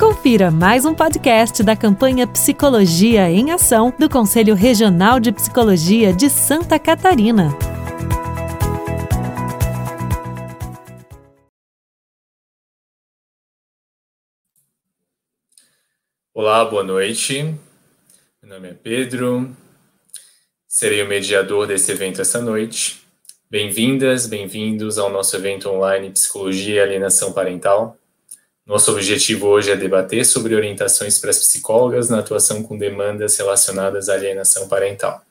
Confira mais um podcast da campanha Psicologia em Ação do Conselho Regional de Psicologia de Santa Catarina. Olá, boa noite. Meu nome é Pedro. Serei o mediador desse evento essa noite. Bem-vindas, bem-vindos ao nosso evento online Psicologia e Alienação Parental. Nosso objetivo hoje é debater sobre orientações para as psicólogas na atuação com demandas relacionadas à alienação parental.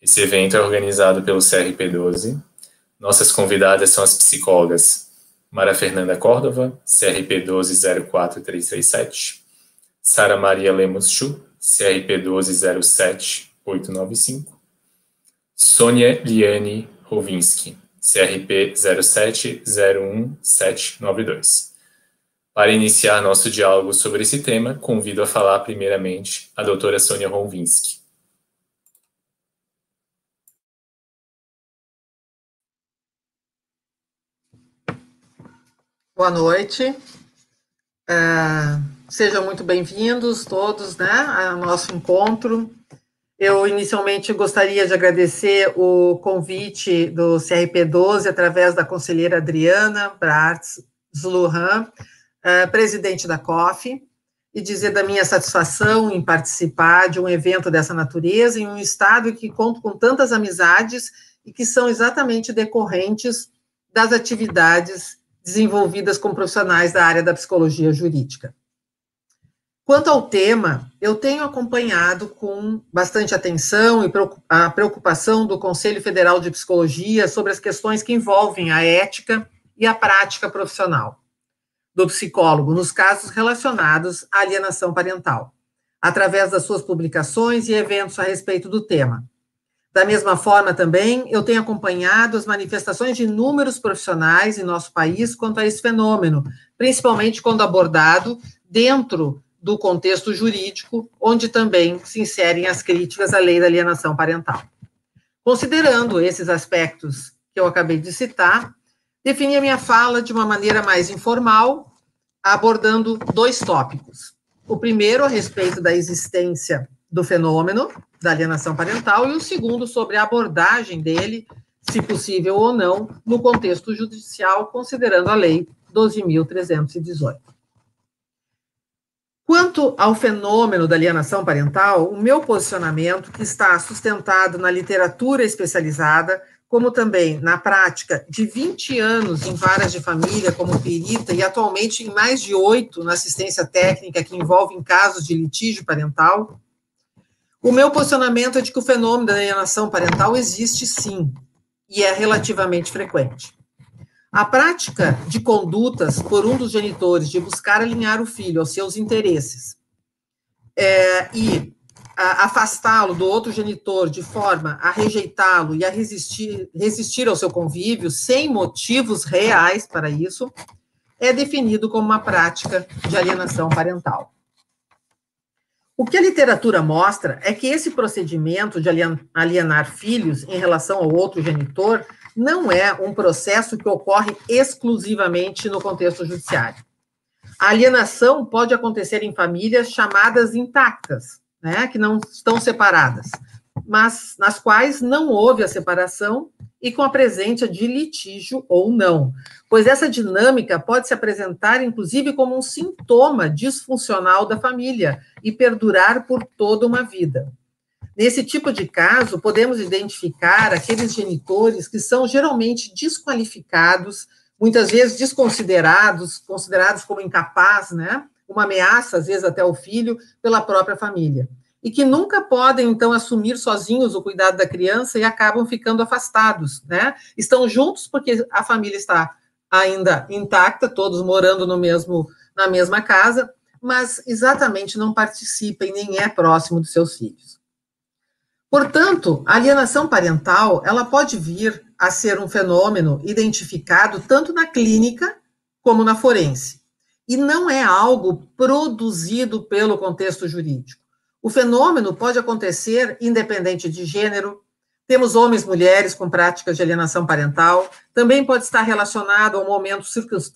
Esse evento é organizado pelo CRP12. Nossas convidadas são as psicólogas Mara Fernanda Córdova, CRP 1204337, Sara Maria Lemos Chu, CRP 1207895, Sônia Liane Rovinski, CRP 0701792. Para iniciar nosso diálogo sobre esse tema, convido a falar primeiramente a doutora Sônia Ronvinsky. Boa noite. É, sejam muito bem-vindos todos né, ao nosso encontro. Eu inicialmente gostaria de agradecer o convite do CRP12 através da conselheira Adriana Bratz Zluhan, uh, presidente da COF, e dizer da minha satisfação em participar de um evento dessa natureza em um estado que conta com tantas amizades e que são exatamente decorrentes das atividades desenvolvidas com profissionais da área da psicologia jurídica. Quanto ao tema, eu tenho acompanhado com bastante atenção e a preocupação do Conselho Federal de Psicologia sobre as questões que envolvem a ética e a prática profissional do psicólogo nos casos relacionados à alienação parental, através das suas publicações e eventos a respeito do tema. Da mesma forma, também, eu tenho acompanhado as manifestações de inúmeros profissionais em nosso país quanto a esse fenômeno, principalmente quando abordado dentro do contexto jurídico, onde também se inserem as críticas à lei da alienação parental. Considerando esses aspectos que eu acabei de citar, defini a minha fala de uma maneira mais informal, abordando dois tópicos. O primeiro, a respeito da existência do fenômeno da alienação parental, e o segundo, sobre a abordagem dele, se possível ou não, no contexto judicial, considerando a Lei 12.318. Quanto ao fenômeno da alienação parental, o meu posicionamento, que está sustentado na literatura especializada, como também na prática de 20 anos em varas de família como perita e atualmente em mais de oito na assistência técnica que envolve em casos de litígio parental, o meu posicionamento é de que o fenômeno da alienação parental existe sim e é relativamente frequente. A prática de condutas por um dos genitores de buscar alinhar o filho aos seus interesses é, e afastá-lo do outro genitor de forma a rejeitá-lo e a resistir, resistir ao seu convívio sem motivos reais para isso, é definido como uma prática de alienação parental. O que a literatura mostra é que esse procedimento de alienar filhos em relação ao outro genitor não é um processo que ocorre exclusivamente no contexto judiciário. A alienação pode acontecer em famílias chamadas intactas, né, que não estão separadas, mas nas quais não houve a separação e com a presença de litígio ou não, pois essa dinâmica pode se apresentar, inclusive, como um sintoma disfuncional da família e perdurar por toda uma vida. Nesse tipo de caso, podemos identificar aqueles genitores que são geralmente desqualificados, muitas vezes desconsiderados, considerados como incapazes, né? Uma ameaça, às vezes até ao filho, pela própria família. E que nunca podem, então, assumir sozinhos o cuidado da criança e acabam ficando afastados, né? Estão juntos porque a família está ainda intacta, todos morando no mesmo, na mesma casa, mas exatamente não participa e nem é próximo dos seus filhos. Portanto, a alienação parental, ela pode vir a ser um fenômeno identificado tanto na clínica como na forense e não é algo produzido pelo contexto jurídico. O fenômeno pode acontecer independente de gênero, Temos homens e mulheres com práticas de alienação parental. Também pode estar relacionado a um momento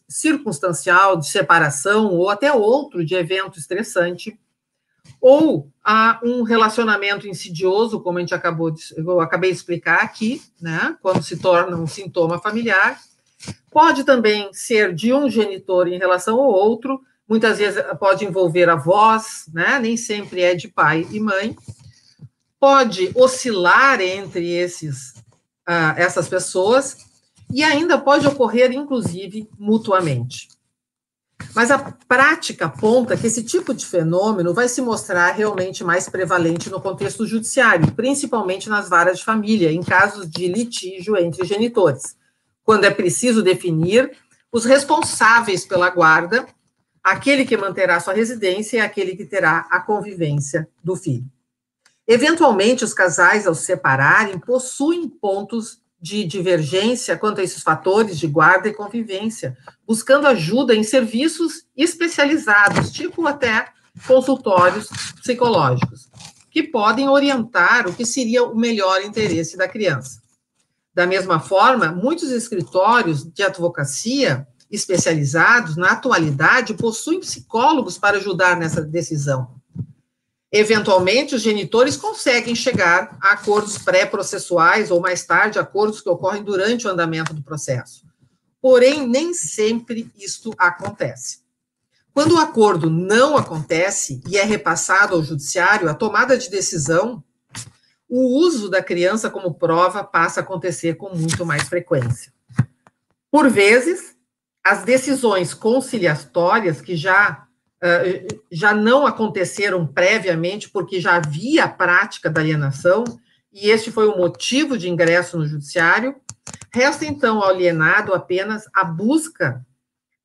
circunstancial de separação ou até outro de evento estressante. Ou a um relacionamento insidioso, como a gente acabou de, eu acabei de explicar aqui, né, quando se torna um sintoma familiar. Pode também ser de um genitor em relação ao outro, muitas vezes pode envolver avós, né, nem sempre é de pai e mãe. Pode oscilar entre esses, uh, essas pessoas e ainda pode ocorrer, inclusive, mutuamente. Mas a prática aponta que esse tipo de fenômeno vai se mostrar realmente mais prevalente no contexto judiciário, principalmente nas varas de família, em casos de litígio entre genitores, quando é preciso definir os responsáveis pela guarda, aquele que manterá sua residência e aquele que terá a convivência do filho. Eventualmente, os casais, ao se separarem, possuem pontos de divergência quanto a esses fatores de guarda e convivência, buscando ajuda em serviços especializados, tipo até consultórios psicológicos, que podem orientar o que seria o melhor interesse da criança. Da mesma forma, muitos escritórios de advocacia especializados, na atualidade, possuem psicólogos para ajudar nessa decisão. Eventualmente, os genitores conseguem chegar a acordos pré-processuais ou mais tarde acordos que ocorrem durante o andamento do processo. Porém, nem sempre isto acontece. Quando o acordo não acontece e é repassado ao judiciário, a tomada de decisão, o uso da criança como prova passa a acontecer com muito mais frequência. Por vezes, as decisões conciliatórias que já uh, já não aconteceram previamente, porque já havia a prática da alienação, e este foi o motivo de ingresso no judiciário. Resta, então, ao alienado apenas a busca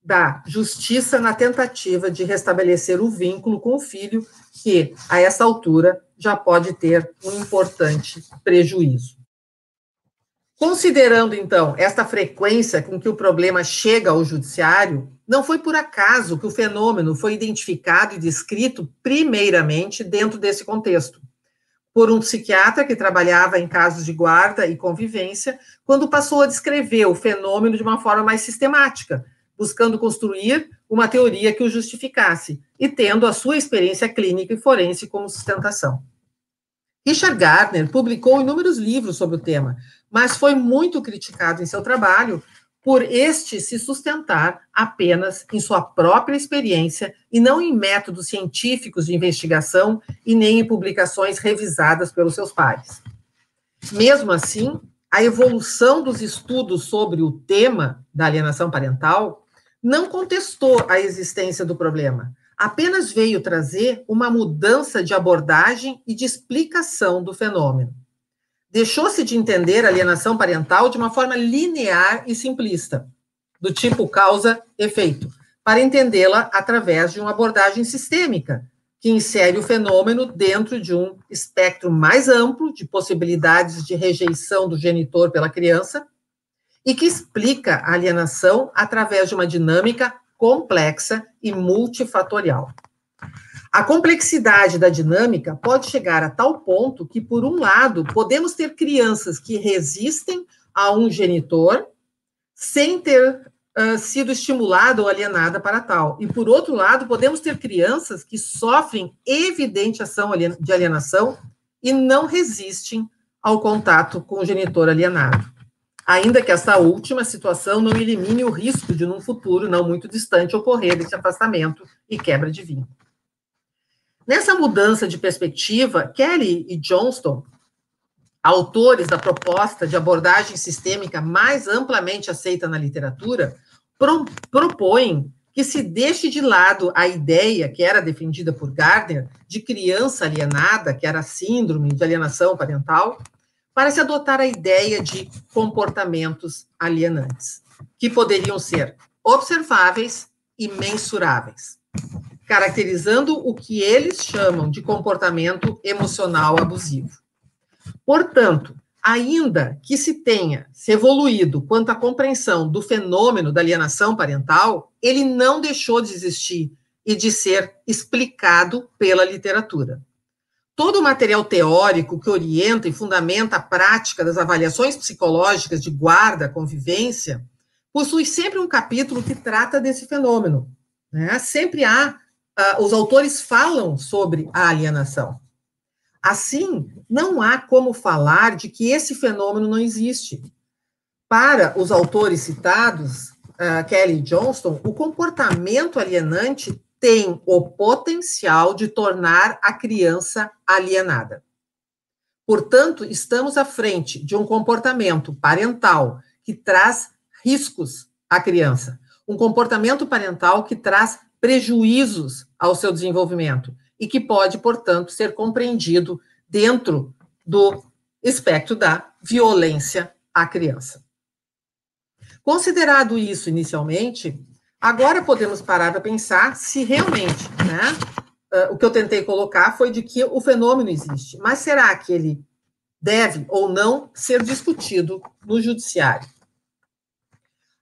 da justiça na tentativa de restabelecer o vínculo com o filho, que, a essa altura, já pode ter um importante prejuízo. Considerando, então, esta frequência com que o problema chega ao judiciário, não foi por acaso que o fenômeno foi identificado e descrito primeiramente dentro desse contexto, por um psiquiatra que trabalhava em casos de guarda e convivência, quando passou a descrever o fenômeno de uma forma mais sistemática, buscando construir uma teoria que o justificasse e tendo a sua experiência clínica e forense como sustentação. Richard Gardner publicou inúmeros livros sobre o tema, mas foi muito criticado em seu trabalho por este se sustentar apenas em sua própria experiência e não em métodos científicos de investigação e nem em publicações revisadas pelos seus pares. Mesmo assim, a evolução dos estudos sobre o tema da alienação parental não contestou a existência do problema, apenas veio trazer uma mudança de abordagem e de explicação do fenômeno. Deixou-se de entender alienação parental de uma forma linear e simplista, do tipo causa-efeito, para entendê-la através de uma abordagem sistêmica, que insere o fenômeno dentro de um espectro mais amplo de possibilidades de rejeição do genitor pela criança e que explica a alienação através de uma dinâmica complexa e multifatorial. A complexidade da dinâmica pode chegar a tal ponto que, por um lado, podemos ter crianças que resistem a um genitor sem ter uh, sido estimulada ou alienada para tal. E, por outro lado, podemos ter crianças que sofrem evidente ação de alienação e não resistem ao contato com o genitor alienado ainda que essa última situação não elimine o risco de, num futuro não muito distante, ocorrer esse afastamento e quebra de vínculo. Nessa mudança de perspectiva, Kelly e Johnston, autores da proposta de abordagem sistêmica mais amplamente aceita na literatura, pro, propõem que se deixe de lado a ideia que era defendida por Gardner de criança alienada, que era síndrome de alienação parental, para se adotar a ideia de comportamentos alienantes, que poderiam ser observáveis e mensuráveis, caracterizando o que eles chamam de comportamento emocional abusivo. Portanto, ainda que se tenha se evoluído quanto à compreensão do fenômeno da alienação parental, ele não deixou de existir e de ser explicado pela literatura. Todo o material teórico que orienta e fundamenta a prática das avaliações psicológicas de guarda, convivência, possui sempre um capítulo que trata desse fenômeno. Né? Sempre há, uh, os autores falam sobre a alienação. Assim, não há como falar de que esse fenômeno não existe. Para os autores citados, uh, Kelly e Johnston, o comportamento alienante tem o potencial de tornar a criança alienada. Portanto, estamos à frente de um comportamento parental que traz riscos à criança, um comportamento parental que traz prejuízos ao seu desenvolvimento e que pode, portanto, ser compreendido dentro do espectro da violência à criança. Considerado isso inicialmente, agora podemos parar para pensar se realmente, né, o que eu tentei colocar foi de que o fenômeno existe, mas será que ele deve ou não ser discutido no judiciário?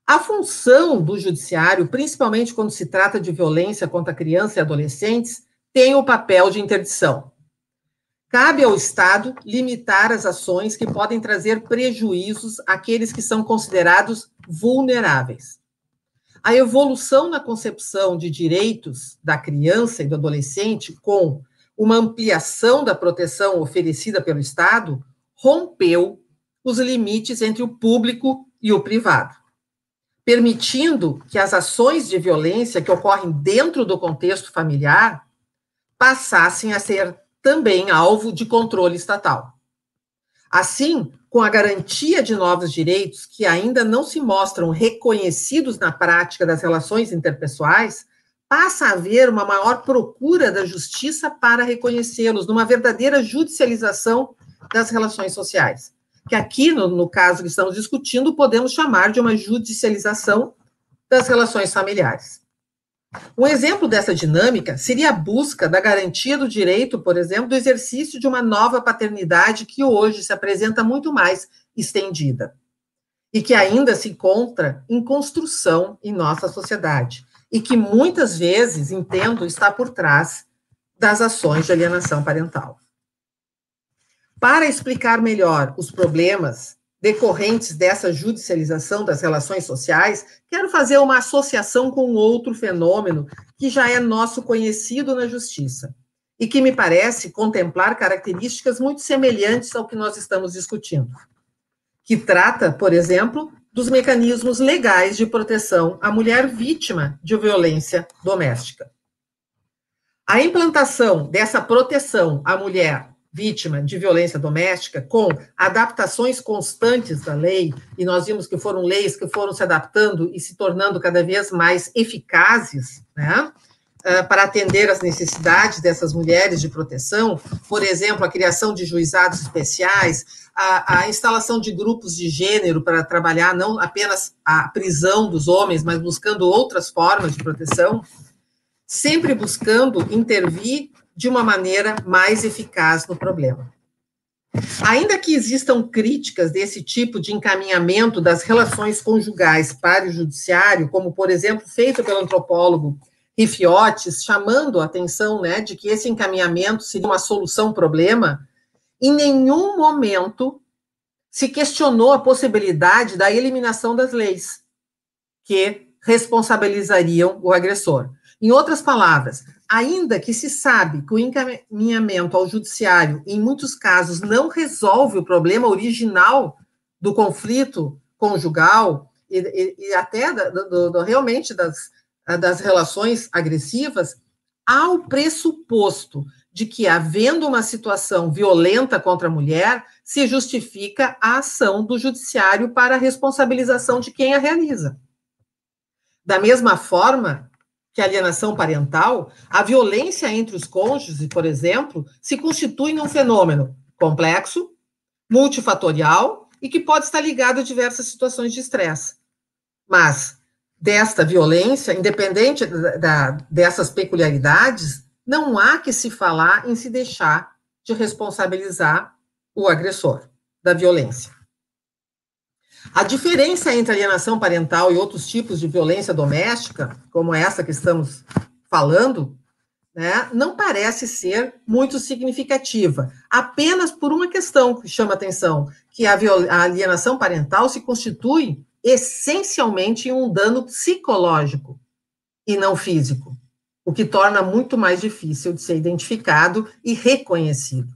A função do judiciário, principalmente quando se trata de violência contra crianças e adolescentes, tem o papel de interdição. Cabe ao Estado limitar as ações que podem trazer prejuízos àqueles que são considerados vulneráveis. A evolução na concepção de direitos da criança e do adolescente, com uma ampliação da proteção oferecida pelo Estado, rompeu os limites entre o público e o privado permitindo que as ações de violência que ocorrem dentro do contexto familiar passassem a ser também alvo de controle estatal. Assim, com a garantia de novos direitos que ainda não se mostram reconhecidos na prática das relações interpessoais, passa a haver uma maior procura da justiça para reconhecê-los, numa verdadeira judicialização das relações sociais que aqui, no, no caso que estamos discutindo, podemos chamar de uma judicialização das relações familiares. Um exemplo dessa dinâmica seria a busca da garantia do direito, por exemplo, do exercício de uma nova paternidade que hoje se apresenta muito mais estendida e que ainda se encontra em construção em nossa sociedade e que muitas vezes, entendo, está por trás das ações de alienação parental. Para explicar melhor os problemas decorrentes dessa judicialização das relações sociais, quero fazer uma associação com outro fenômeno que já é nosso conhecido na justiça e que me parece contemplar características muito semelhantes ao que nós estamos discutindo. Que trata, por exemplo, dos mecanismos legais de proteção à mulher vítima de violência doméstica. A implantação dessa proteção à mulher vítima de violência doméstica, com adaptações constantes da lei, e nós vimos que foram leis que foram se adaptando e se tornando cada vez mais eficazes, né? Uh, para atender às necessidades dessas mulheres de proteção, por exemplo, a criação de juizados especiais, a, a, instalação de grupos de gênero para trabalhar não apenas a prisão dos homens, mas buscando outras formas de proteção, sempre buscando intervir de uma maneira mais eficaz no problema. Ainda que existam críticas desse tipo de encaminhamento das relações conjugais para o judiciário, como, por exemplo, feito pelo antropólogo Rifiotes, chamando a atenção né, de que esse encaminhamento seria uma solução problema, em nenhum momento se questionou a possibilidade da eliminação das leis que responsabilizariam o agressor. Em outras palavras, ainda que se sabe que o encaminhamento ao judiciário, em muitos casos, não resolve o problema original do conflito conjugal e, e, e até do, do, do, realmente das, das relações agressivas, há o pressuposto de que, havendo uma situação violenta contra a mulher, se justifica a ação do judiciário para a responsabilização de quem a realiza. Da mesma forma, que a alienação parental, a violência entre os cônjuges, por exemplo, se constitui num fenômeno complexo, multifatorial e que pode estar ligado a diversas situações de estresse. Mas desta violência, independente da, dessas peculiaridades, não há que se falar em se deixar de responsabilizar o agressor da violência. A diferença entre alienação parental e outros tipos de violência doméstica, como essa que estamos falando, né, não parece ser muito significativa, apenas por uma questão que chama atenção, que a, a alienação parental se constitui essencialmente em um dano psicológico e não físico, o que torna muito mais difícil de ser identificado e reconhecido.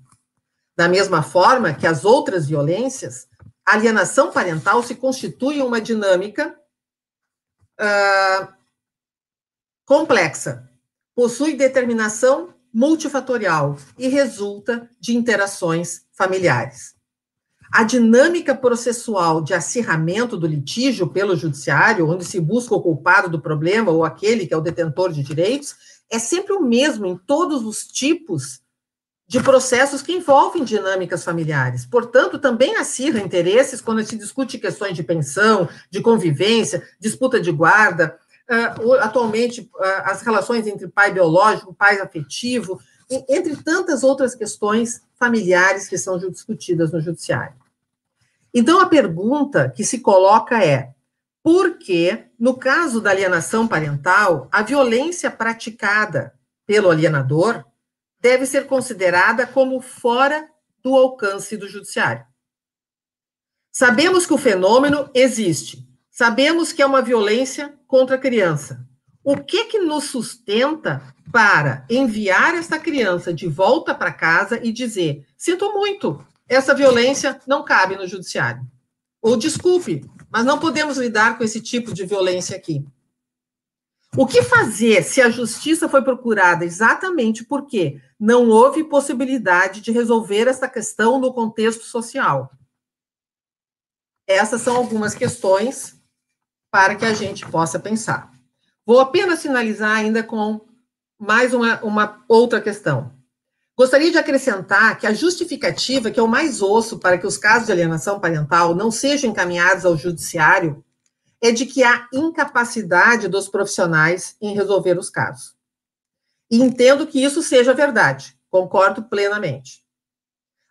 Da mesma forma que as outras violências, alienação parental se constitui uma dinâmica uh, complexa, possui determinação multifatorial e resulta de interações familiares. A dinâmica processual de acirramento do litígio pelo judiciário, onde se busca o culpado do problema ou aquele que é o detentor de direitos, é sempre o mesmo em todos os tipos de processos que envolvem dinâmicas familiares. Portanto, também acirra interesses quando se discute questões de pensão, de convivência, disputa de guarda, uh, atualmente uh, as relações entre pai biológico, pai afetivo, entre tantas outras questões familiares que são discutidas no judiciário. Então, a pergunta que se coloca é: por que, no caso da alienação parental, a violência praticada pelo alienador deve ser considerada como fora do alcance do judiciário? Sabemos que o fenômeno existe, sabemos que é uma violência contra a criança. O que que nos sustenta para enviar essa criança de volta para casa e dizer: sinto muito, essa violência não cabe no judiciário? Ou desculpe, mas não podemos lidar com esse tipo de violência aqui. O que fazer se a justiça foi procurada exatamente porque não houve possibilidade de resolver essa questão no contexto social? Essas são algumas questões para que a gente possa pensar. Vou apenas finalizar ainda com mais uma, uma outra questão. Gostaria de acrescentar que a justificativa que eu mais ouço para que os casos de alienação parental não sejam encaminhados ao judiciário é de que há incapacidade dos profissionais em resolver os casos. E entendo que isso seja verdade, concordo plenamente.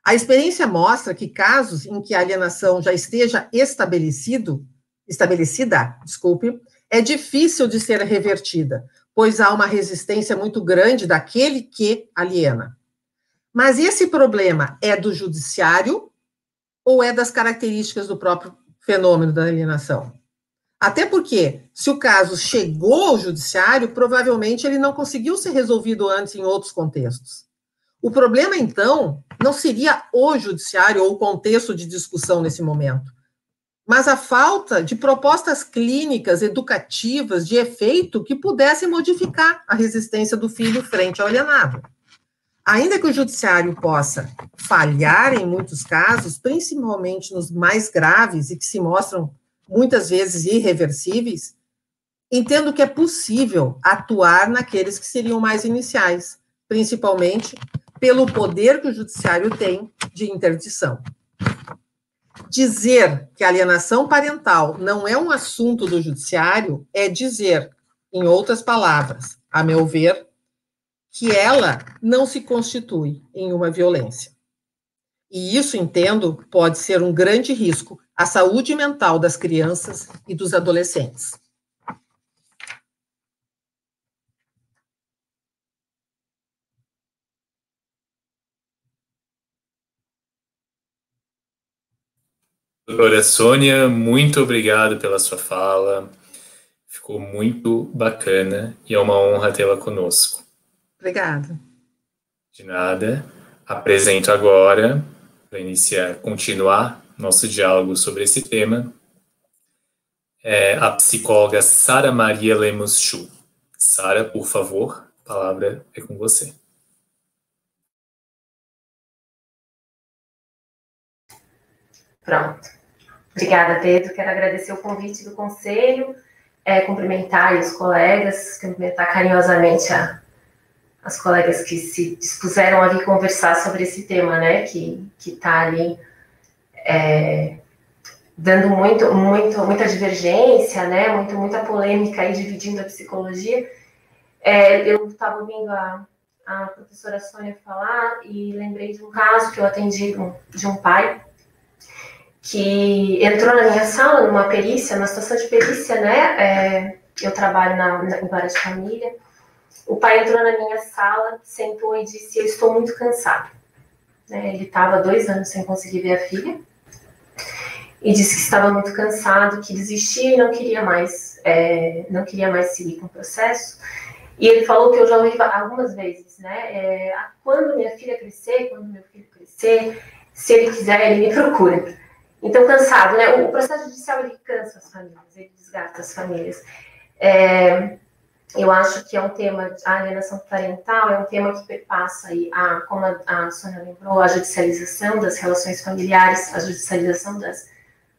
A experiência mostra que casos em que a alienação já esteja estabelecido, estabelecida, desculpe, é difícil de ser revertida, pois há uma resistência muito grande daquele que aliena. Mas esse problema é do judiciário ou é das características do próprio fenômeno da alienação? Até porque, se o caso chegou ao judiciário, provavelmente ele não conseguiu ser resolvido antes em outros contextos. O problema, então, não seria o judiciário ou o contexto de discussão nesse momento, mas a falta de propostas clínicas, educativas, de efeito que pudessem modificar a resistência do filho frente ao alienado. Ainda que o judiciário possa falhar em muitos casos, principalmente nos mais graves e que se mostram muitas vezes irreversíveis, entendo que é possível atuar naqueles que seriam mais iniciais, principalmente pelo poder que o judiciário tem de interdição. Dizer que alienação parental não é um assunto do judiciário é dizer, em outras palavras, a meu ver, que ela não se constitui em uma violência. E isso, entendo, pode ser um grande risco à saúde mental das crianças e dos adolescentes. Doutora Sônia, muito obrigado pela sua fala. Ficou muito bacana e é uma honra tê-la conosco. Obrigada. De nada. Apresento agora, para iniciar, continuar nosso diálogo sobre esse tema, é a psicóloga Sara Maria Lemos Chu. Sara, por favor, a palavra é com você. Pronto. Obrigada, Pedro. Quero agradecer o convite do conselho, é, cumprimentar os colegas, cumprimentar carinhosamente a, as colegas que se dispuseram a vir conversar sobre esse tema, né, que está ali é, dando muito, muito, muita divergência, né, muito, muita polêmica aí, dividindo a psicologia. É, eu estava ouvindo a, a professora Sônia falar e lembrei de um caso que eu atendi de um pai que entrou na minha sala numa perícia, numa situação de perícia, né? É, eu trabalho na, na, em várias famílias, o pai entrou na minha sala, sentou e disse: Eu estou muito cansado. Né? Ele estava dois anos sem conseguir ver a filha e disse que estava muito cansado, que desistia e não queria mais, é, não queria mais seguir com o processo. E ele falou que eu já ouvi algumas vezes, né? É, quando minha filha crescer, quando meu filho crescer, se ele quiser, ele me procura. Então, cansado, né? O processo judicial, ele cansa as famílias, ele desgasta as famílias. É, eu acho que é um tema, a alienação parental é um tema que perpassa aí, a, como a, Sônia lembrou, a judicialização das relações familiares, a judicialização das,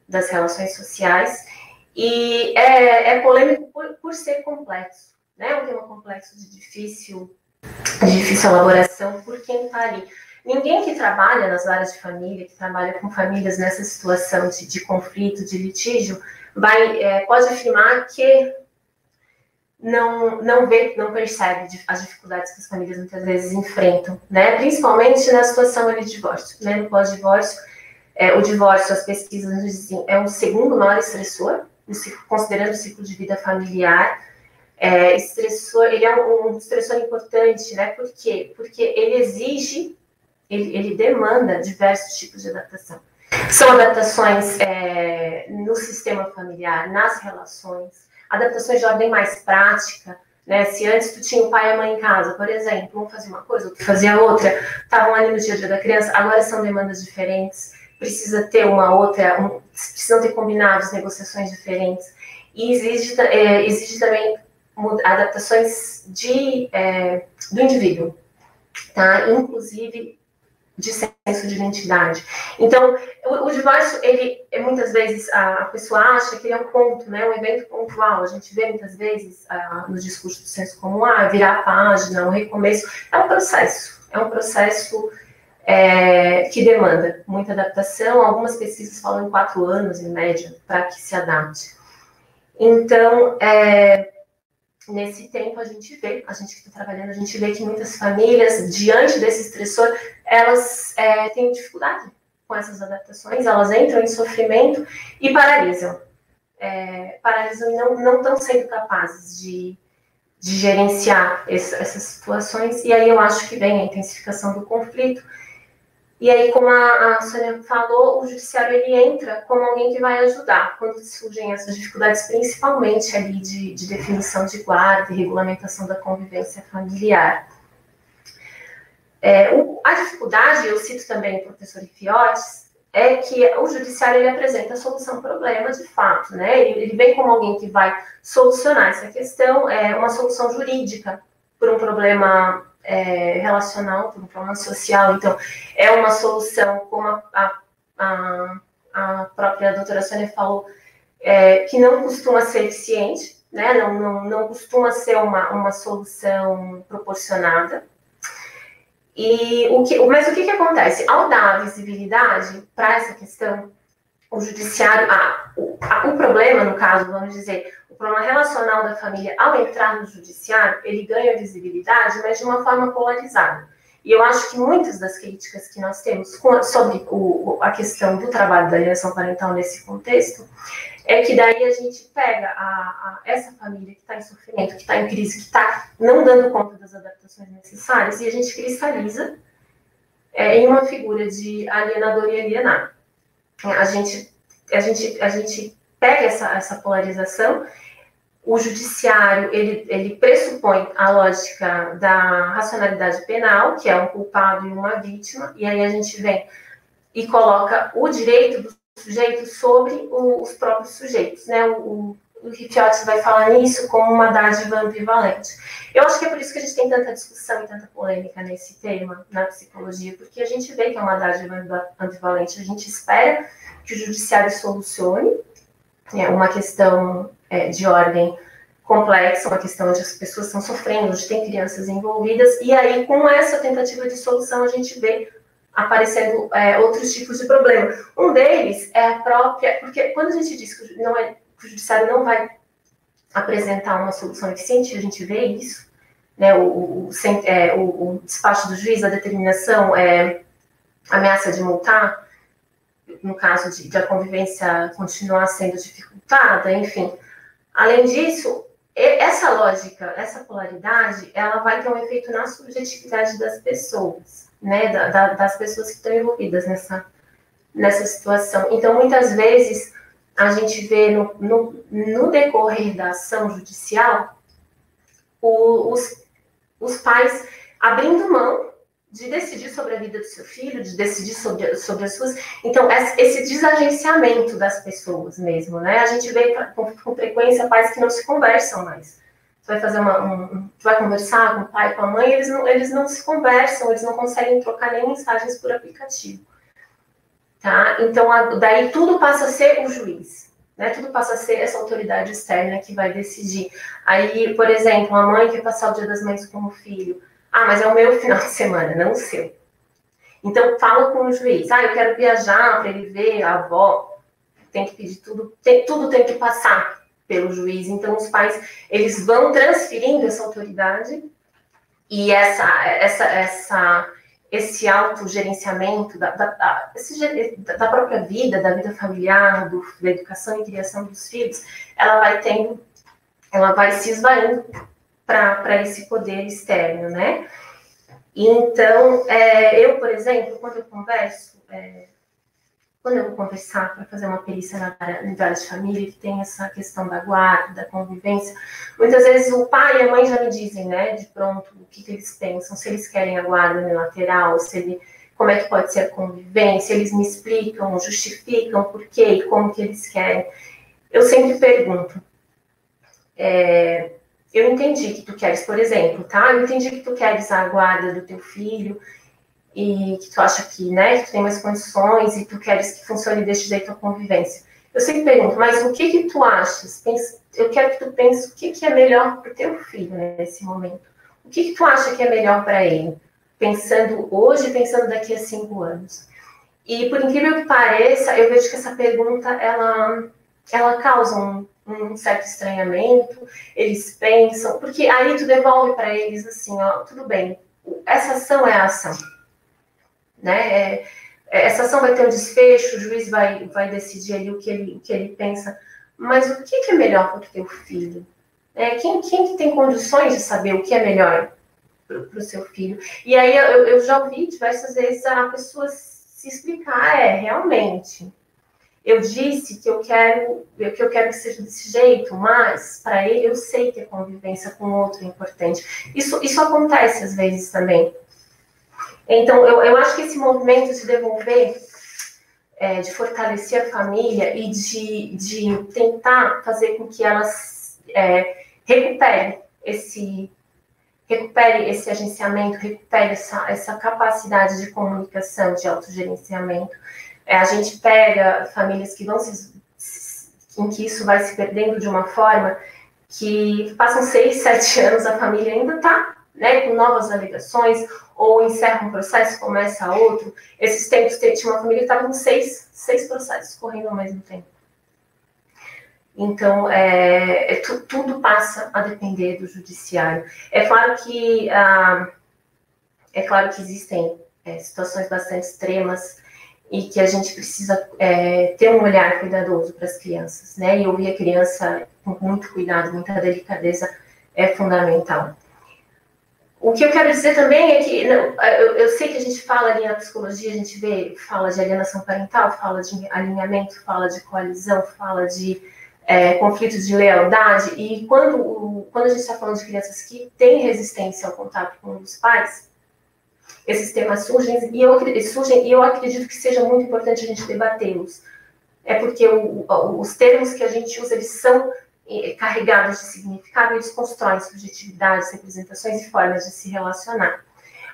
das relações sociais, e é, é polêmico por, por ser complexo, né? É um tema complexo de difícil, difícil elaboração por quem está ali. Ninguém que trabalha nas áreas de família, que trabalha com famílias nessa situação de, de conflito, de litígio, vai, é, pode afirmar que não, não vê, não percebe as dificuldades que as famílias muitas vezes enfrentam, né? Principalmente na situação de divórcio, né? No pós-divórcio, é, o divórcio, as pesquisas nos dizem, é o segundo maior estressor, considerando o ciclo de vida familiar. É, estressor, ele é um, estressor importante, né? Por quê? Porque ele exige ele, ele demanda diversos tipos de adaptação. São adaptações é, no sistema familiar, nas relações, adaptações de ordem mais prática, né? Se antes tu tinha o pai e a mãe em casa, por exemplo, um fazia uma coisa, outro fazia outra, estavam ali no dia a dia da criança, agora são demandas diferentes, precisa ter uma outra, um, precisam ter combinados, negociações diferentes, e exige, é, exige também adaptações de, é, do indivíduo, tá? Inclusive de senso de identidade. Então, o, o divórcio, ele, muitas vezes, a, pessoa acha que ele é um ponto, né, um evento pontual. A gente vê muitas vezes uh, no discurso do senso comum, ah, virar a página, um recomeço. É um processo, é um processo é, que demanda muita adaptação. Algumas pesquisas falam em quatro anos, em média, para que se adapte. Então, é, nesse tempo a gente vê, a gente que está trabalhando, a gente vê que muitas famílias, diante desse estressor, elas é, têm dificuldade com essas adaptações, elas entram em sofrimento e paralisam. É, paralisam e não estão sendo capazes de, de gerenciar esse, essas situações, e aí eu acho que vem a intensificação do conflito, e aí, como a, a Sônia falou, o judiciário ele entra como alguém que vai ajudar quando surgem essas dificuldades, principalmente ali de, de definição de guarda e regulamentação da convivência familiar. É, o, a dificuldade, eu cito também o professor Ifiotes, é que o judiciário ele apresenta a solução problema de fato, né? Ele, ele vem como alguém que vai solucionar essa questão, é uma solução jurídica para um problema é, relacional, por um problema social. Então, é uma solução, como a, a, a própria doutora Sônia falou, é, que não costuma ser eficiente, né? não, não, não costuma ser uma, uma solução proporcionada. E o que, mas o que, que acontece? Ao dar visibilidade para essa questão, o judiciário, ah, o, a, o problema, no caso, vamos dizer, o problema relacional da família, ao entrar no judiciário, ele ganha visibilidade, mas de uma forma polarizada. E eu acho que muitas das críticas que nós temos sobre o, a questão do trabalho da alienação parental nesse contexto é que daí a gente pega a, a, essa família que está em sofrimento, que está em crise, que está não dando conta das adaptações necessárias, e a gente cristaliza é, em uma figura de alienador e alienado. A gente, a gente, a gente pega essa, essa polarização o judiciário ele, ele pressupõe a lógica da racionalidade penal, que é um culpado e uma vítima, e aí a gente vem e coloca o direito do sujeito sobre o, os próprios sujeitos, né? O, o, o vai falar nisso como uma dádiva ambivalente. Eu acho que é por isso que a gente tem tanta discussão e tanta polêmica nesse tema na psicologia, porque a gente vê que é uma dádiva ambivalente. A gente espera que o judiciário solucione é uma questão é, de ordem complexa, uma questão onde as pessoas estão sofrendo, onde tem crianças envolvidas, e aí com essa tentativa de solução a gente vê aparecendo é, outros tipos de problema. Um deles é a própria, porque quando a gente diz que, não é, que o judiciário não vai apresentar uma solução eficiente, a gente vê isso, né, o, o, é, o, o despacho do juiz, a determinação, é, ameaça de multar, no caso de, de a convivência continuar sendo dificultada, enfim. Além disso, essa lógica, essa polaridade, ela vai ter um efeito na subjetividade das pessoas, né, da, da, das pessoas que estão envolvidas nessa, nessa situação. Então, muitas vezes, a gente vê no, no, no decorrer da ação judicial o, os, os pais abrindo mão de decidir sobre a vida do seu filho, de decidir sobre, sobre as suas. Então, esse desagenciamento das pessoas mesmo, né? A gente vê com, com frequência pais que não se conversam mais. Você vai fazer uma. Um, vai conversar com o pai, com a mãe, eles não, eles não se conversam, eles não conseguem trocar nem mensagens por aplicativo. Tá? Então, a, daí tudo passa a ser o juiz. Né? Tudo passa a ser essa autoridade externa que vai decidir. Aí, por exemplo, a mãe quer passar o dia das mães com o filho ah, mas é o meu final de semana, não o seu. Então, fala com o juiz. Ah, eu quero viajar para ele ver a avó. Tem que pedir tudo, tem, tudo tem que passar pelo juiz. Então, os pais, eles vão transferindo essa autoridade e essa, essa, essa, esse autogerenciamento da, da, da, esse, da própria vida, da vida familiar, do, da educação e criação dos filhos, ela vai tendo, ela vai se esvaindo para esse poder externo, né? Então, é, eu, por exemplo, quando eu converso, é, quando eu vou conversar para fazer uma perícia na área de família, que tem essa questão da guarda, da convivência, muitas vezes o pai e a mãe já me dizem, né, de pronto, o que, que eles pensam, se eles querem a guarda unilateral, se ele, como é que pode ser a convivência, eles me explicam, justificam por quê e como que eles querem. Eu sempre pergunto, é, eu entendi que tu queres, por exemplo, tá? Eu entendi que tu queres a guarda do teu filho e que tu acha que, né, tu tem mais condições e tu queres que funcione deste jeito a convivência. Eu sempre pergunto, mas o que que tu achas? Eu quero que tu pense o que que é melhor para o teu filho nesse momento. O que que tu acha que é melhor para ele? Pensando hoje, pensando daqui a cinco anos. E por incrível que pareça, eu vejo que essa pergunta, ela, ela causa um um certo estranhamento, eles pensam, porque aí tu devolve para eles assim, ó, tudo bem, essa ação é a ação, né? É, é, essa ação vai ter um desfecho, o juiz vai, vai decidir ali o que ele, o que ele pensa, mas o que, que é melhor para o teu filho? É, quem, quem que tem condições de saber o que é melhor para o seu filho? E aí eu, eu já ouvi diversas vezes a pessoa se explicar, é, realmente, eu disse que eu quero que eu quero que seja desse jeito, mas para ele eu sei que a convivência com o outro é importante. Isso, isso acontece às vezes também. Então, eu, eu acho que esse movimento de devolver, é, de fortalecer a família e de, de tentar fazer com que elas é, recupere esse recupere esse agenciamento, recupere essa, essa capacidade de comunicação, de autogerenciamento, é, a gente pega famílias que vão se, em que isso vai se perdendo de uma forma que passam seis, sete anos, a família ainda está né, com novas alegações, ou encerra um processo, começa outro. Esses tempos, tinha uma família que estava com seis, seis processos correndo ao mesmo tempo. Então, é, é, tudo passa a depender do judiciário. É claro que, ah, é claro que existem é, situações bastante extremas e que a gente precisa é, ter um olhar cuidadoso para as crianças, né? E ouvir a criança com muito cuidado, muita delicadeza é fundamental. O que eu quero dizer também é que não, eu, eu, sei que a gente fala ali na psicologia, a gente vê, fala de alienação parental, fala de alinhamento, fala de coalizão, fala de é, conflitos de lealdade, e quando, quando a gente está falando de crianças que têm resistência ao contato com os pais, esses temas surgem e eu, surgem, e eu acredito que seja muito importante a gente debatê-los. É porque o, os termos que a gente usa, eles são eh, carregados de significado, eles constroem subjetividades, representações e formas de se relacionar.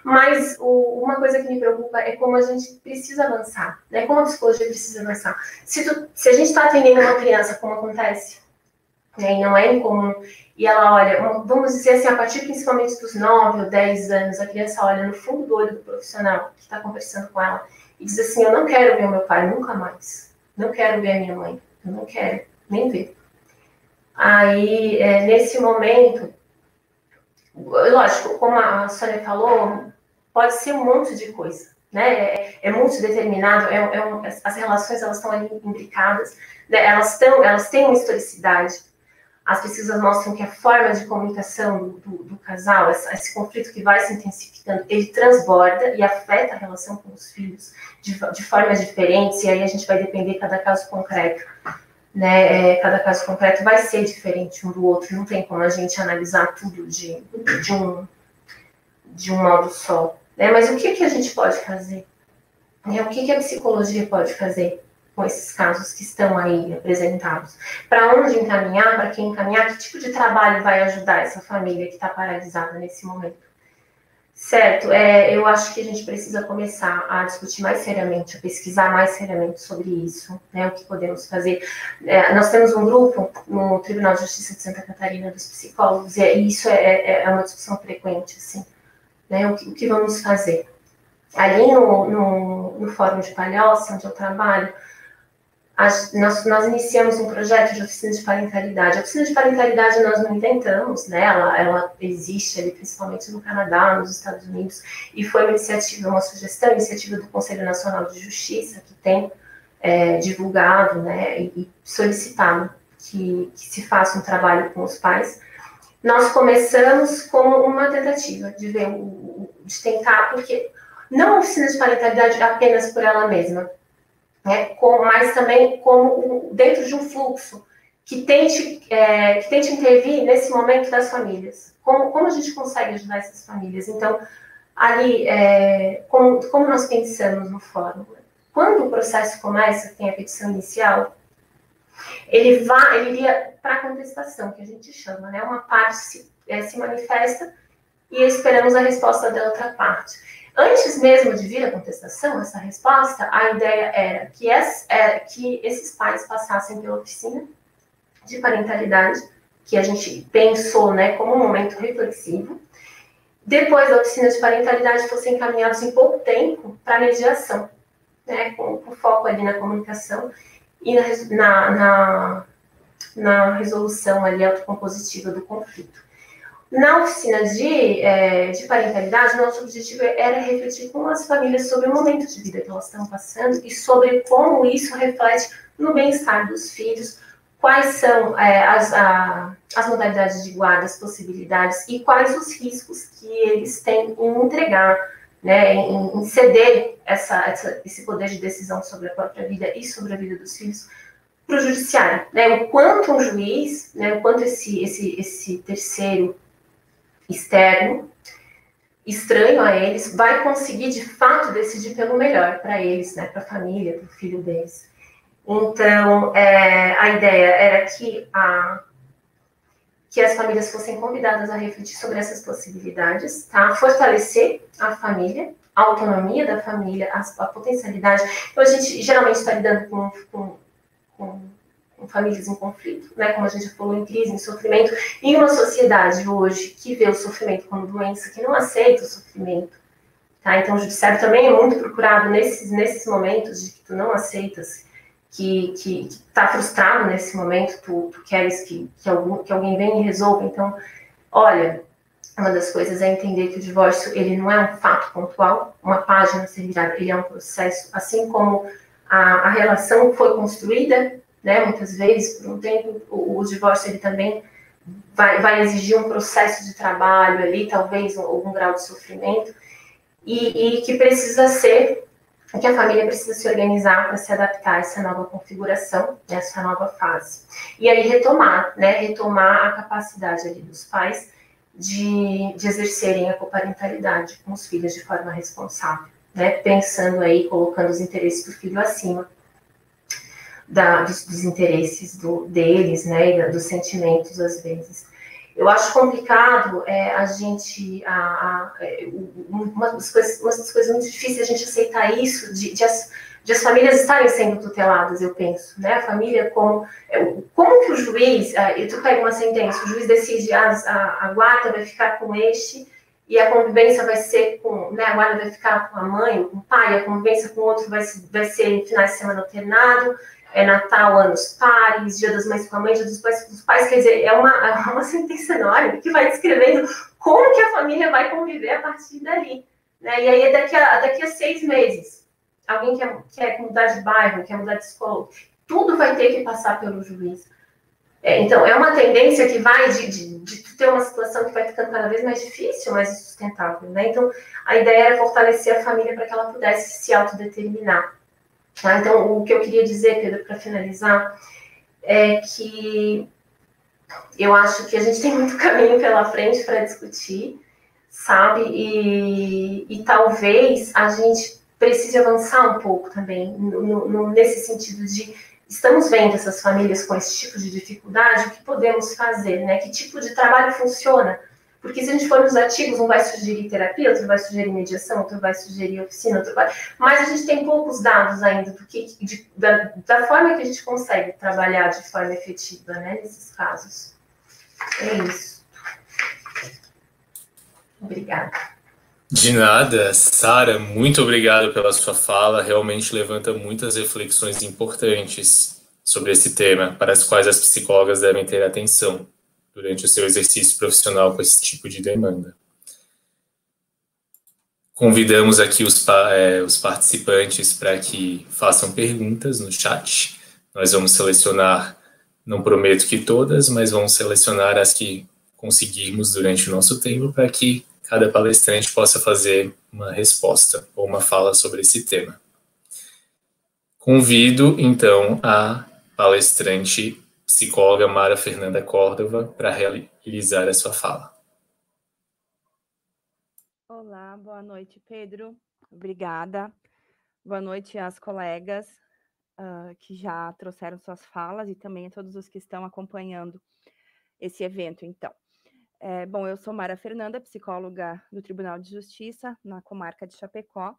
Mas o, uma coisa que me preocupa é como a gente precisa avançar, né? Como a psicologia precisa avançar. Se, tu, se a gente está atendendo uma criança, como acontece, né, e não é incomum, e ela olha, vamos dizer assim, a partir principalmente dos 9 ou 10 anos, a criança olha no fundo do olho do profissional que está conversando com ela e diz assim: Eu não quero ver o meu pai nunca mais, não quero ver a minha mãe, eu não quero nem ver. Aí, é, nesse momento, lógico, como a Sônia falou, pode ser um monte de coisa, né? É, é multideterminado, é, é um, as relações elas estão ali imbricadas, né? elas, tão, elas têm uma historicidade as pesquisas mostram que a forma de comunicação do, do, do casal, esse, esse, conflito que vai se intensificando, ele transborda e afeta a relação com os filhos de, de formas diferentes, e aí a gente vai depender cada caso concreto. Né, é, cada caso concreto vai ser diferente um do outro, não tem como a gente analisar tudo de, de, um, de um modo só. Né? Mas o que, que a gente pode fazer? Né? O que, que a psicologia pode fazer? com esses casos que estão aí apresentados. Para onde encaminhar, para quem encaminhar, que tipo de trabalho vai ajudar essa família que está paralisada nesse momento? Certo, é, eu acho que a gente precisa começar a discutir mais seriamente, a pesquisar mais seriamente sobre isso, né, o que podemos fazer. É, nós temos um grupo no Tribunal de Justiça de Santa Catarina dos psicólogos, e isso é, é, é uma discussão frequente, assim, né, o que, o que vamos fazer. Ali no, no, no Fórum de Palhoça, onde eu trabalho, nós, nós, iniciamos um projeto de oficina de parentalidade. A oficina de parentalidade nós não inventamos, né? Ela, ela existe ali, principalmente no Canadá, nos Estados Unidos, e foi uma iniciativa, uma sugestão, iniciativa do Conselho Nacional de Justiça, que tem é, divulgado né, e solicitado que, que se faça um trabalho com os pais. Nós começamos como uma tentativa de ver, de tentar, porque não a oficina de parentalidade apenas por ela mesma, né, mas também como dentro de um fluxo que tente, é, que tente intervir nesse momento das famílias. Como, como a gente consegue ajudar essas famílias? Então, ali, é, como, como nós pensamos no fórum? Quando o processo começa, tem a petição inicial, ele vai, ele iria para a contestação, que a gente chama, né? Uma parte se, é, se manifesta e esperamos a resposta da outra parte. Antes mesmo de vir a contestação, essa resposta, a ideia era que, es, é, que esses pais passassem pela oficina de parentalidade, que a gente pensou né, como um momento reflexivo. Depois da oficina de parentalidade, fossem encaminhados em pouco tempo para mediação, né, com, com, foco ali na comunicação e na, na, na, na resolução ali autocompositiva do conflito. Na oficina de, é, de parentalidade, nosso objetivo era refletir com as famílias sobre o momento de vida que elas estão passando e sobre como isso reflete no bem-estar dos filhos, quais são é, as, a, as modalidades de guarda, as possibilidades e quais os riscos que eles têm em entregar, né, em, em ceder essa, essa, esse poder de decisão sobre a própria vida e sobre a vida dos filhos para o judiciário. Né, o quanto um juiz, né, o quanto esse, esse, esse terceiro externo, estranho a eles, vai conseguir de fato decidir pelo melhor para eles, né, para a família, para o filho deles. Então, é, a ideia era que, a, que as famílias fossem convidadas a refletir sobre essas possibilidades, tá? fortalecer a família, a autonomia da família, a, a potencialidade. Então, a gente geralmente está lidando com, com, com com famílias em conflito, né, como a gente falou, em crise, em sofrimento, em uma sociedade hoje que vê o sofrimento como doença, que não aceita o sofrimento. Tá? Então, o judiciário também é muito procurado nesses, nesses momentos de que tu não aceitas, que está frustrado nesse momento, tu, tu queres que, que, algum, que alguém venha e resolva. Então, olha, uma das coisas é entender que o divórcio ele não é um fato pontual, uma página a ser virada, ele é um processo, assim como a, a relação foi construída né? Muitas vezes, por um tempo, o, o divórcio ele também vai, vai, exigir um processo de trabalho ali, talvez algum grau de sofrimento, e, e que precisa ser, que a família precisa se organizar para se adaptar a essa nova configuração, essa nova fase. E aí retomar, né? Retomar a capacidade ali dos pais de, de exercerem a coparentalidade com os filhos de forma responsável, né? Pensando aí, colocando os interesses do filho acima da, dos, dos, interesses do, deles, né, dos sentimentos às vezes. Eu acho complicado é, a gente, a, a, é, uma, das coisas, uma das coisas muito difíceis a gente aceitar isso, de, de, as, de as famílias estarem sendo tuteladas, eu penso, né, a família como, é, como que o juiz, eu tu pega uma sentença, o juiz decide, a, ah, a, a guarda vai ficar com este, e a convivência vai ser com, né, a guarda vai ficar com a mãe, com o pai, a convivência com o outro vai, vai ser em finais de semana alternado, é Natal, anos pares, Dia das Mães com a mãe, Dia dos Pais com os pais, quer dizer, é uma, é uma sentença enorme que vai descrevendo como que a família vai conviver a partir dali. Né? E aí, é daqui a, daqui a seis meses, alguém quer, quer mudar de bairro, quer mudar de escola, tudo vai ter que passar pelo juiz. É, então, é uma tendência que vai de, de, de, ter uma situação que vai ficando cada vez mais difícil, mais insustentável, né? Então, a ideia era fortalecer a família para que ela pudesse se autodeterminar. Tá? Então, o que eu queria dizer, Pedro, para finalizar, é que eu acho que a gente tem muito caminho pela frente para discutir, sabe? E, e talvez a gente precise avançar um pouco também no, no, nesse sentido de estamos vendo essas famílias com esse tipo de dificuldade, o que podemos fazer, né? Que tipo de trabalho funciona? Porque se a gente for nos artigos, um vai sugerir terapia, outro vai sugerir mediação, outro vai sugerir oficina, outro vai... Mas a gente tem poucos dados ainda do que, de, da, da forma que a gente consegue trabalhar de forma efetiva, né, nesses casos. É isso. Obrigada. De nada, Sara, muito obrigado pela sua fala. Realmente levanta muitas reflexões importantes sobre esse tema, para as quais as psicólogas devem ter atenção durante o seu exercício profissional com esse tipo de demanda. Convidamos aqui os, é, os participantes para que façam perguntas no chat. Nós vamos selecionar, não prometo que todas, mas vamos selecionar as que conseguirmos durante o nosso tempo para que cada palestrante possa fazer uma resposta ou uma fala sobre esse tema. Convido, então, a palestrante psicóloga Mara Fernanda Córdova para realizar a sua fala. Olá, boa noite, Pedro. Obrigada. Boa noite às colegas uh, que já trouxeram suas falas e também a todos os que estão acompanhando esse evento, então. É, bom, eu sou Mara Fernanda, psicóloga do Tribunal de Justiça na comarca de Chapecó,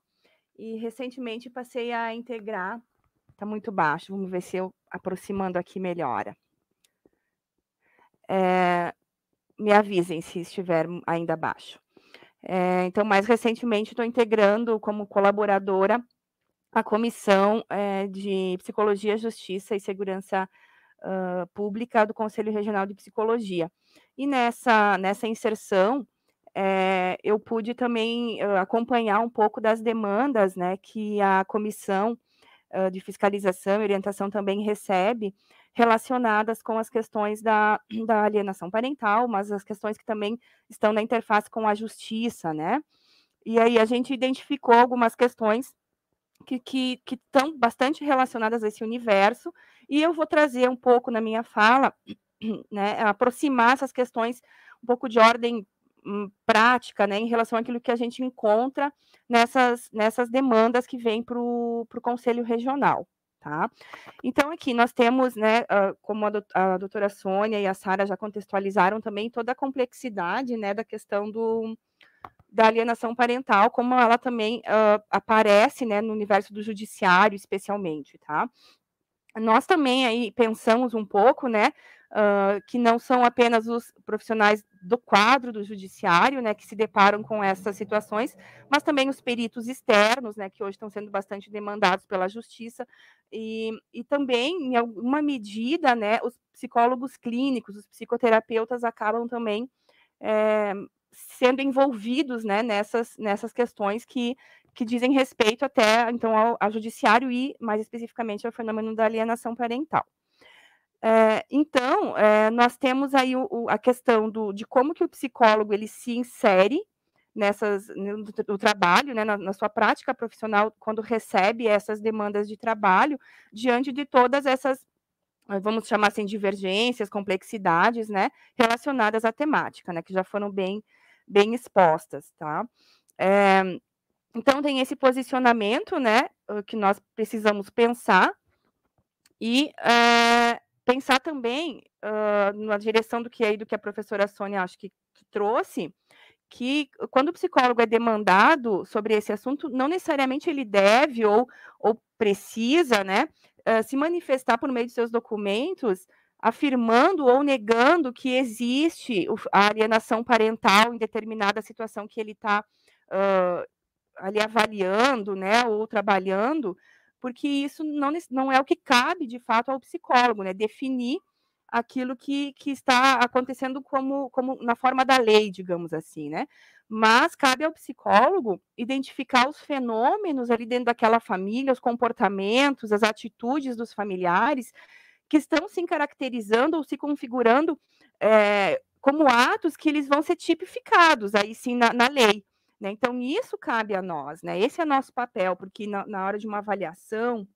e recentemente passei a integrar. Está muito baixo, vamos ver se eu aproximando aqui melhora. É, me avisem se estiver ainda baixo. É, então, mais recentemente, estou integrando como colaboradora a Comissão é, de Psicologia, Justiça e Segurança uh, Pública do Conselho Regional de Psicologia. E nessa, nessa inserção, é, eu pude também uh, acompanhar um pouco das demandas né, que a comissão uh, de fiscalização e orientação também recebe, relacionadas com as questões da, da alienação parental, mas as questões que também estão na interface com a justiça, né? E aí a gente identificou algumas questões que, que, que estão bastante relacionadas a esse universo, e eu vou trazer um pouco na minha fala né, aproximar essas questões um pouco de ordem hum, prática, né, em relação àquilo que a gente encontra nessas, nessas demandas que vêm para o Conselho Regional. Tá? Então, aqui nós temos, né, como a, doutora Sônia e a Sara já contextualizaram também, toda a complexidade né, da questão do, da alienação parental, como ela também uh, aparece né, no universo do judiciário, especialmente. Tá? Nós também aí pensamos um pouco, né, uh, que não são apenas os profissionais do quadro do judiciário, né, que se deparam com essas situações, mas também os peritos externos, né, que hoje estão sendo bastante demandados pela justiça, e, e também, em alguma medida, né, os psicólogos clínicos, os psicoterapeutas acabam também é, sendo envolvidos, né, nessas, nessas questões que, que dizem respeito até, então, ao, ao judiciário e, mais especificamente, ao fenômeno da alienação parental. É, então, é, nós temos aí o, o, a questão do, de como que o psicólogo ele se insere nessas no, no trabalho, né, na, na, sua prática profissional, quando recebe essas demandas de trabalho, diante de todas essas, vamos chamar assim, divergências, complexidades, né, relacionadas à temática, né, que já foram bem, bem expostas, tá? É, então, tem esse posicionamento, né, que nós precisamos pensar, e pensar também uh, na direção do que aí do que a professora Sônia acho que, que, trouxe, que quando o psicólogo é demandado sobre esse assunto, não necessariamente ele deve ou, ou precisa, né, uh, se manifestar por meio de seus documentos, afirmando ou negando que existe a alienação parental em determinada situação que ele está uh, ali avaliando, né, ou trabalhando, porque isso não, não é o que cabe, de fato, ao psicólogo, né? Definir aquilo que, que está acontecendo como, como na forma da lei, digamos assim, né? Mas cabe ao psicólogo identificar os fenômenos ali dentro daquela família, os comportamentos, as atitudes dos familiares que estão se caracterizando ou se configurando é, como atos que eles vão ser tipificados aí sim na, na lei. Né? Então, isso cabe a nós, né? Esse é nosso papel, porque na, na hora de uma avaliação,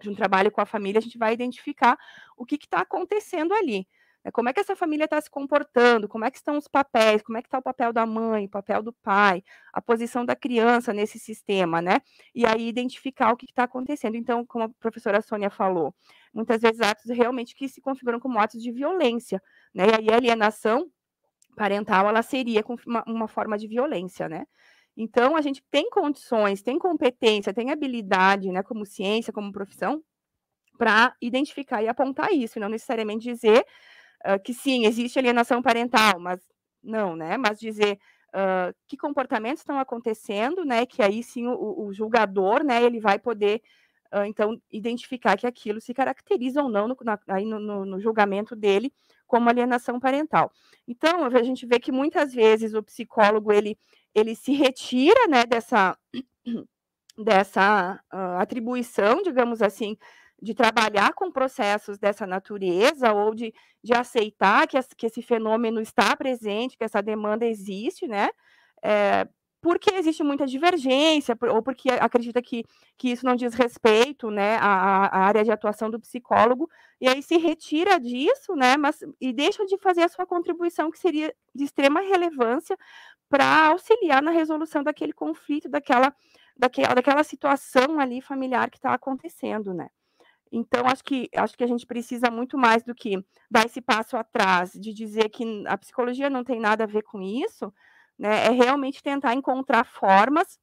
de um trabalho com a família, a gente vai identificar o que está acontecendo ali. Né? Como é que essa família está se comportando? Como é que estão os papéis? Como é que está o papel da mãe, o papel do pai, a posição da criança nesse sistema, né? E aí identificar o que está acontecendo. Então, como a professora Sônia falou, muitas vezes atos realmente que se configuram como atos de violência, né? E aí a alienação parental, ela seria uma, uma forma de violência, né? Então, a gente tem condições, tem competência, tem habilidade, né, como ciência, como profissão, para identificar e apontar isso, e não necessariamente dizer uh, que sim, existe alienação parental, mas não, né? Mas dizer uh, que comportamentos estão acontecendo, né? Que aí sim o, o julgador, né, ele vai poder uh, então identificar que aquilo se caracteriza ou não no, na, aí no, no, no julgamento dele como alienação parental. Então, a gente vê que muitas vezes o psicólogo ele ele se retira né, dessa, dessa uh, atribuição, digamos assim, de trabalhar com processos dessa natureza ou de, de aceitar que, que esse fenômeno está presente, que essa demanda existe, né? É, porque existe muita divergência, ou porque acredita que, que isso não diz respeito né, à, à, área de atuação do psicólogo, e aí se retira disso, né, mas, e deixa de fazer a sua contribuição, que seria de extrema relevância para auxiliar na resolução daquele conflito, daquela, daquela, daquela situação ali familiar que está acontecendo, né? Então, acho que, acho que a gente precisa muito mais do que dar esse passo atrás, de dizer que a psicologia não tem nada a ver com isso, né? É realmente tentar encontrar formas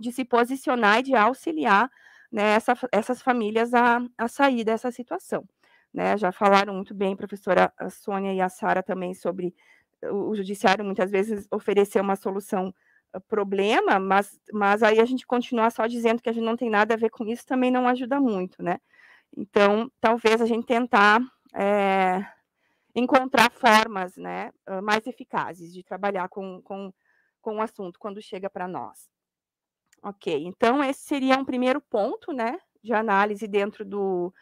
de se posicionar e de auxiliar né, essa, essas famílias a, a sair dessa situação. Né? Já falaram muito bem, professora Sônia e a Sara também sobre o judiciário muitas vezes oferecer uma solução ah, problema, mas, mas aí a gente continuar só dizendo que a gente não tem nada a ver com isso também não ajuda muito, né? Então, talvez a gente tentar é, encontrar formas né, mais eficazes de trabalhar com, com, com o assunto quando chega para nós. Ok, então esse seria um primeiro ponto, né, de análise dentro do,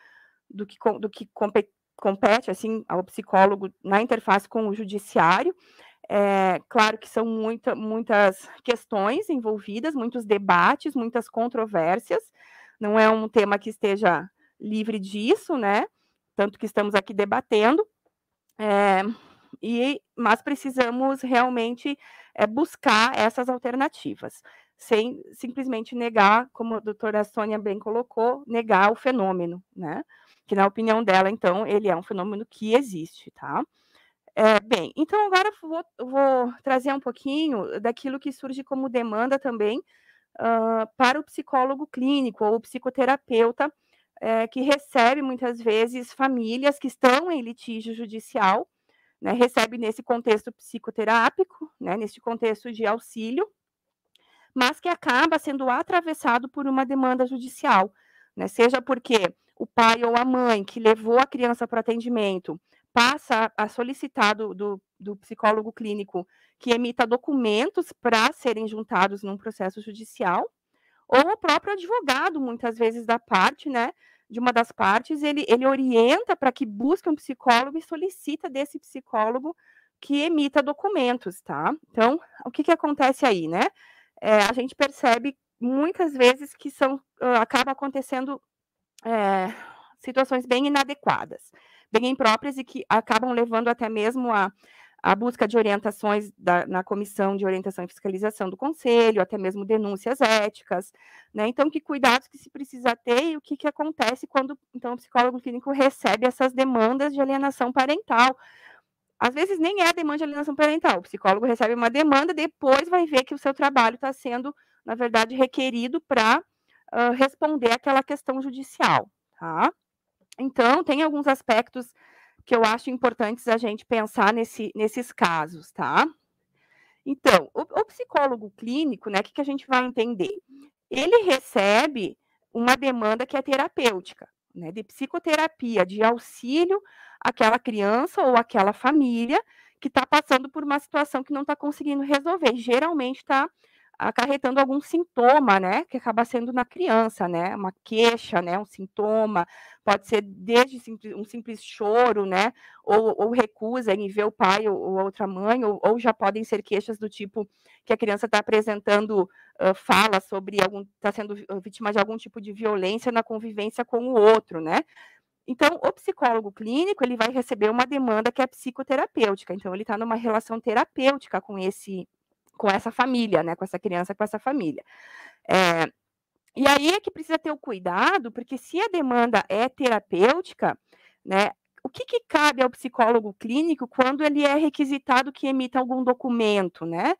do que, do que compete, compete assim ao psicólogo na interface com o judiciário. É, claro que são muita, muitas questões envolvidas, muitos debates, muitas controvérsias. Não é um tema que esteja livre disso, né? Tanto que estamos aqui debatendo. É, e, mas precisamos realmente é, buscar essas alternativas, sem simplesmente negar, como a doutora Sônia bem colocou, negar o fenômeno, né? que na opinião dela, então, ele é um fenômeno que existe, tá? É, bem, então agora vou, vou, trazer um pouquinho daquilo que surge como demanda também uh, para o psicólogo clínico ou psicoterapeuta é, que recebe muitas vezes famílias que estão em litígio judicial, né, recebe nesse contexto psicoterápico, né, nesse contexto de auxílio, mas que acaba sendo atravessado por uma demanda judicial, né, seja porque o pai ou a mãe que levou a criança para atendimento passa a solicitar do, do, do psicólogo clínico que emita documentos para serem juntados num processo judicial, ou o próprio advogado, muitas vezes, da parte, né, de uma das partes, ele, ele orienta para que busque um psicólogo e solicita desse psicólogo que emita documentos, tá? Então, o que, que acontece aí, né? É, a gente percebe muitas vezes que são, acaba acontecendo é, situações bem inadequadas, bem impróprias e que acabam levando até mesmo a, a busca de orientações da, na comissão de orientação e fiscalização do conselho, até mesmo denúncias éticas, né? Então, que cuidados que se precisa ter e o que, que acontece quando então o psicólogo clínico recebe essas demandas de alienação parental. Às vezes nem é a demanda de alienação parental, o psicólogo recebe uma demanda, depois vai ver que o seu trabalho está sendo, na verdade, requerido para uh, responder aquela questão judicial, tá? Então, tem alguns aspectos que eu acho importantes a gente pensar nesse, nesses casos, tá? Então, o, o psicólogo clínico, né, o que, que a gente vai entender? Ele recebe uma demanda que é terapêutica, né, de psicoterapia, de auxílio àquela criança ou àquela família que está passando por uma situação que não está conseguindo resolver. Geralmente está acarretando algum sintoma, né, que acaba sendo na criança, né, uma queixa, né, um sintoma, pode ser desde um simples choro, né, ou, ou recusa em ver o pai ou, ou outra mãe, ou, ou, já podem ser queixas do tipo que a criança está apresentando uh, fala sobre algum, está sendo vítima de algum tipo de violência na convivência com o outro, né, então, o psicólogo clínico ele vai receber uma demanda que é psicoterapêutica. Então, ele está numa relação terapêutica com esse, com essa família, né? Com essa criança, com essa família. É, e aí é que precisa ter o cuidado, porque se a demanda é terapêutica, né? O que, que cabe ao psicólogo clínico quando ele é requisitado que emita algum documento, né?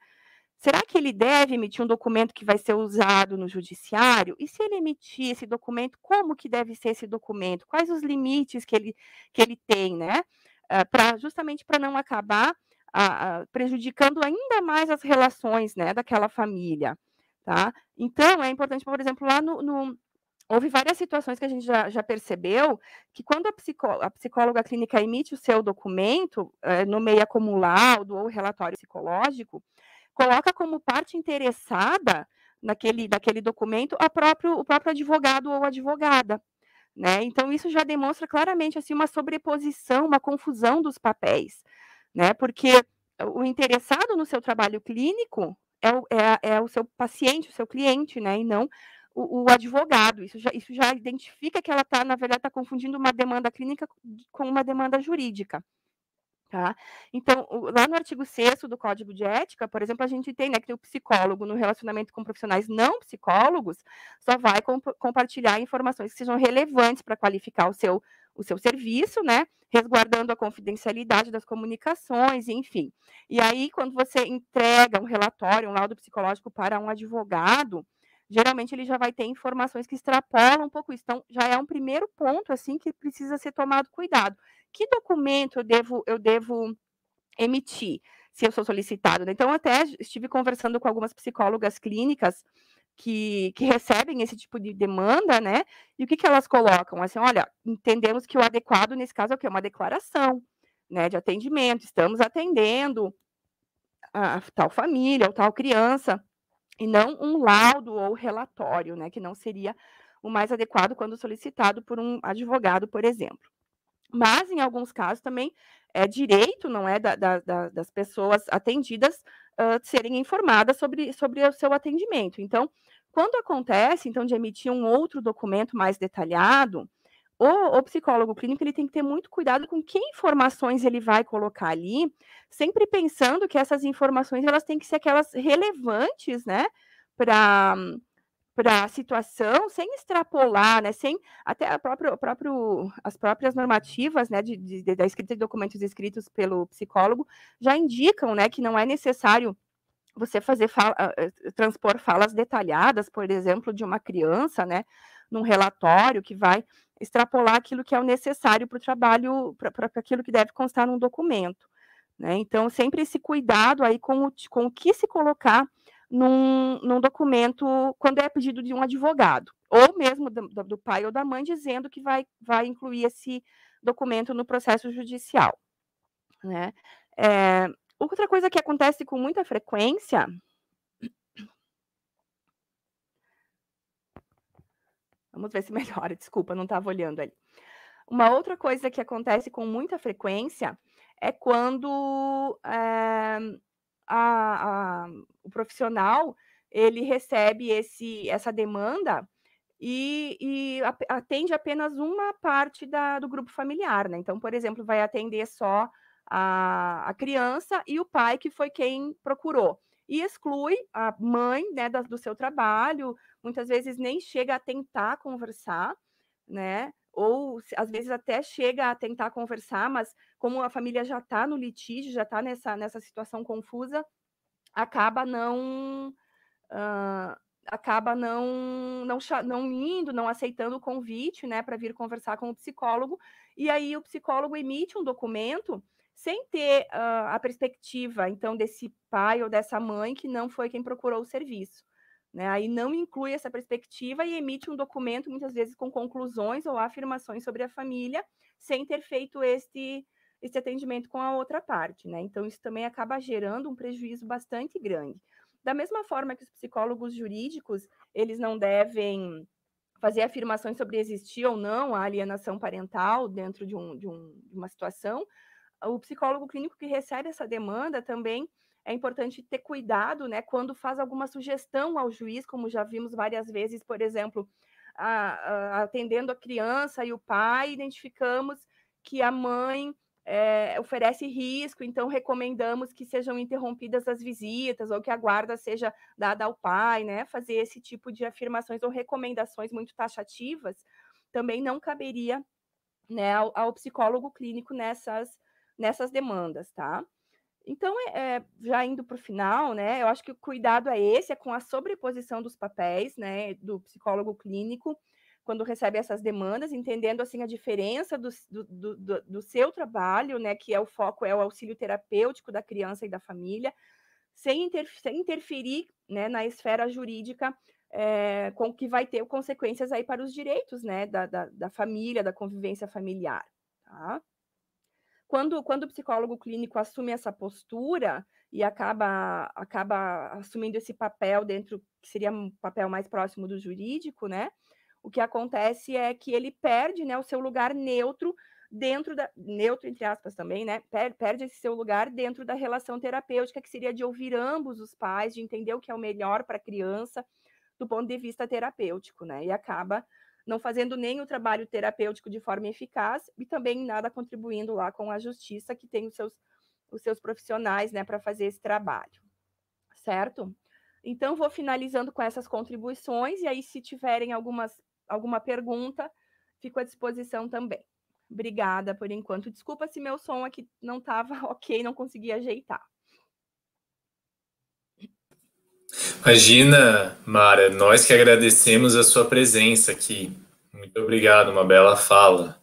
Será que ele deve emitir um documento que vai ser usado no judiciário? E se ele emitir esse documento, como que deve ser esse documento? Quais os limites que ele, que ele tem, né? Uh, pra, justamente para não acabar uh, uh, prejudicando ainda mais as relações né, daquela família. Tá? Então, é importante, por exemplo, lá no, no houve várias situações que a gente já, já percebeu que quando a, psicó a, psicóloga clínica emite o seu documento, eh, nomeia como laudo ou relatório psicológico, coloca como parte interessada naquele, daquele documento a próprio, o próprio advogado ou advogada. Né? Então, isso já demonstra claramente assim, uma sobreposição, uma confusão dos papéis, né? porque o interessado no seu trabalho clínico é o, é, é o seu paciente, o seu cliente, né? e não o, o, advogado. Isso já, isso já identifica que ela está, na verdade, está confundindo uma demanda clínica com uma demanda jurídica. Tá? Então, lá no artigo 6 do Código de Ética, por exemplo, a gente tem né, que o psicólogo, no relacionamento com profissionais não psicólogos, só vai comp compartilhar informações que sejam relevantes para qualificar o seu, o seu serviço, né? Resguardando a confidencialidade das comunicações, enfim. E aí, quando você entrega um relatório, um laudo psicológico para um advogado, geralmente ele já vai ter informações que extrapolam um pouco isso. Então, já é um primeiro ponto, assim, que precisa ser tomado cuidado que documento eu devo, eu devo emitir se eu sou solicitado? Então, até estive conversando com algumas psicólogas clínicas que, que, recebem esse tipo de demanda, né? E o que, que elas colocam? Assim, olha, entendemos que o adequado nesse caso é o quê? Uma declaração né, de atendimento, estamos atendendo a tal família ou tal criança, e não um laudo ou relatório, né? Que não seria o mais adequado quando solicitado por um advogado, por exemplo. Mas, em alguns casos, também é direito, não é, da, da, das pessoas atendidas uh, serem informadas sobre, sobre o seu atendimento. Então, quando acontece, então, de emitir um outro documento mais detalhado, o, o, psicólogo clínico ele tem que ter muito cuidado com que informações ele vai colocar ali, sempre pensando que essas informações elas têm que ser aquelas relevantes, né, para para a situação sem extrapolar, né, sem até a própria, próprio, as próprias normativas né, de, de, da escrita de documentos escritos pelo psicólogo já indicam né, que não é necessário você fazer fala, transpor falas detalhadas, por exemplo, de uma criança, né, num relatório que vai extrapolar aquilo que é o necessário para o trabalho, para aquilo que deve constar num documento. Né? Então, sempre esse cuidado aí com o, com o que se colocar num, num documento quando é pedido de um advogado, ou mesmo do, do pai ou da mãe, dizendo que vai, vai incluir esse documento no processo judicial. Né? É, outra coisa que acontece com muita frequência Vamos ver se melhora, desculpa, não estava olhando ali. Uma outra coisa que acontece com muita frequência é quando é, a, a, o profissional ele recebe esse, essa demanda e, e atende apenas uma parte da, do grupo familiar, né? Então, por exemplo, vai atender só a, a criança e o pai, que foi quem procurou. E exclui a mãe né, da, do seu trabalho, muitas vezes nem chega a tentar conversar, né? ou às vezes até chega a tentar conversar, mas como a família já está no litígio, já está nessa, nessa situação confusa, acaba não uh, acaba não, não não indo, não aceitando o convite, né, para vir conversar com o psicólogo, e aí o psicólogo emite um documento sem ter uh, a perspectiva, então, desse pai ou dessa mãe que não foi quem procurou o serviço. Né? Aí não inclui essa perspectiva e emite um documento, muitas vezes com conclusões ou afirmações sobre a família, sem ter feito este, este atendimento com a outra parte. Né? Então, isso também acaba gerando um prejuízo bastante grande. Da mesma forma que os psicólogos jurídicos, eles não devem fazer afirmações sobre existir ou não a alienação parental dentro de, um, de, um, de uma situação, o psicólogo clínico que recebe essa demanda também é importante ter cuidado, né, quando faz alguma sugestão ao juiz, como já vimos várias vezes, por exemplo, a, a, atendendo a criança e o pai, identificamos que a mãe é, oferece risco, então recomendamos que sejam interrompidas as visitas ou que a guarda seja dada ao pai, né? Fazer esse tipo de afirmações ou recomendações muito taxativas também não caberia né, ao, ao psicólogo clínico nessas, nessas demandas, tá? Então, é, já indo para o final, né? Eu acho que o cuidado é esse, é com a sobreposição dos papéis, né, do psicólogo clínico quando recebe essas demandas, entendendo assim a diferença do, do, do, do, seu trabalho, né, que é o foco é o auxílio terapêutico da criança e da família, sem, inter, sem interferir né, na esfera jurídica, é, com que vai ter consequências aí para os direitos né, da, da, da família, da convivência familiar. Tá? Quando, quando o psicólogo clínico assume essa postura e acaba, acaba assumindo esse papel dentro, que seria um papel mais próximo do jurídico, né? O que acontece é que ele perde né, o seu lugar neutro dentro da neutro entre aspas também, né? Perde esse seu lugar dentro da relação terapêutica que seria de ouvir ambos os pais, de entender o que é o melhor para a criança do ponto de vista terapêutico, né? E acaba não fazendo nem o trabalho terapêutico de forma eficaz e também nada contribuindo lá com a justiça que tem os seus os seus profissionais, né, para fazer esse trabalho. Certo? Então vou finalizando com essas contribuições e aí se tiverem algumas alguma pergunta, fico à disposição também. Obrigada por enquanto. Desculpa se meu som aqui não estava ok, não consegui ajeitar. Imagina, Mara, nós que agradecemos a sua presença aqui. Muito obrigado, uma bela fala.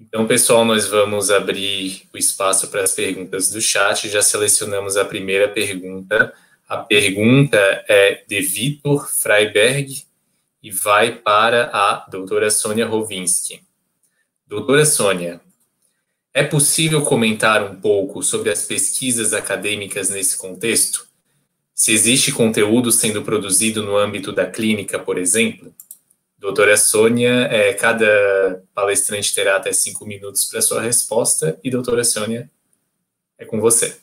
Então, pessoal, nós vamos abrir o espaço para as perguntas do chat. Já selecionamos a primeira pergunta. A pergunta é de Vitor Freiberg, e vai para a doutora Sônia Rovinski. Doutora Sônia, é possível comentar um pouco sobre as pesquisas acadêmicas nesse contexto? Se existe conteúdo sendo produzido no âmbito da clínica, por exemplo? Doutora Sônia, é, cada palestrante terá até cinco minutos para sua resposta, e doutora Sônia, é com você.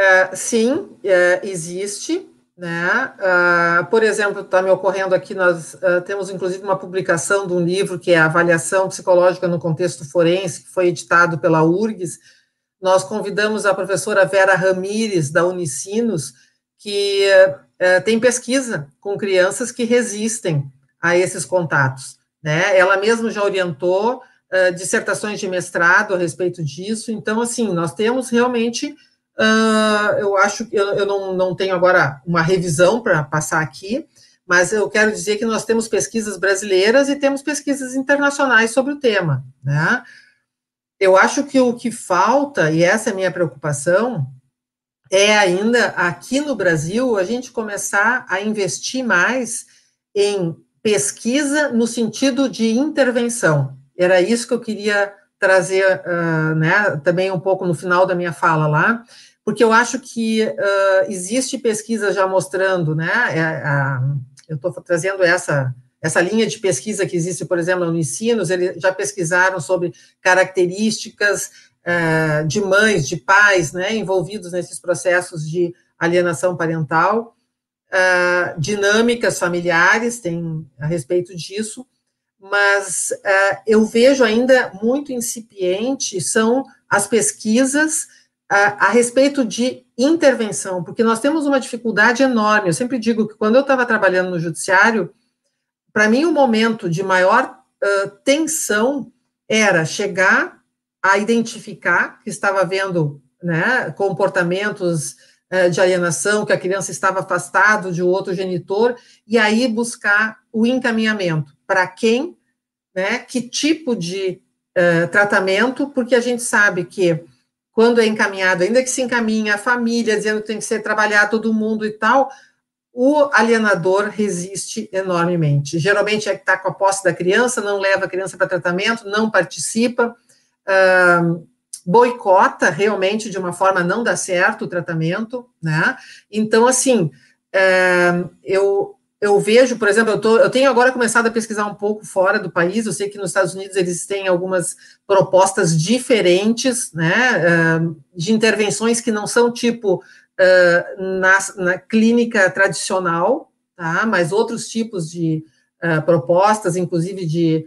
É, sim, é, existe. Né? Uh, por exemplo, está me ocorrendo aqui, nós uh, temos inclusive uma publicação de um livro que é Avaliação Psicológica no Contexto Forense, que foi editado pela URGS. Nós convidamos a professora Vera Ramires, da Unicinos, que uh, tem pesquisa com crianças que resistem a esses contatos. Né? Ela mesma já orientou dissertações de mestrado a respeito disso. Então, assim, nós temos realmente Uh, eu acho que eu, eu não, não tenho agora uma revisão para passar aqui, mas eu quero dizer que nós temos pesquisas brasileiras e temos pesquisas internacionais sobre o tema. Né? Eu acho que o que falta, e essa é a minha preocupação, é ainda aqui no Brasil a gente começar a investir mais em pesquisa no sentido de intervenção. Era isso que eu queria trazer uh, né, também um pouco no final da minha fala lá, porque eu acho que uh, existe pesquisa já mostrando, né, é, a, eu estou trazendo essa, essa linha de pesquisa que existe, por exemplo, no Ensinos, eles já pesquisaram sobre características uh, de mães, de pais, né, envolvidos nesses processos de alienação parental, uh, dinâmicas familiares, tem a respeito disso, mas eu vejo ainda muito incipiente são as pesquisas a, respeito de intervenção, porque nós temos uma dificuldade enorme. Eu sempre digo que quando eu estava trabalhando no judiciário, para mim o momento de maior uh, tensão era chegar a identificar que estava havendo né, comportamentos uh, de alienação, que a criança estava afastado de outro genitor, e aí buscar o encaminhamento. Para quem, né, que tipo de uh, tratamento, porque a gente sabe que quando é encaminhado, ainda que se encaminhe a família, dizendo que tem que ser trabalhar todo mundo e tal, o alienador resiste enormemente. Geralmente é que está com a posse da criança, não leva a criança para tratamento, não participa, uh, boicota realmente de uma forma não dá certo o tratamento, né? Então, assim, uh, eu, eu vejo, por exemplo, eu, tô, eu tenho agora começado a pesquisar um pouco fora do país, eu sei que nos Estados Unidos eles têm algumas propostas diferentes, né, de intervenções que não são tipo na, na, clínica tradicional, tá? mas outros tipos de propostas, inclusive de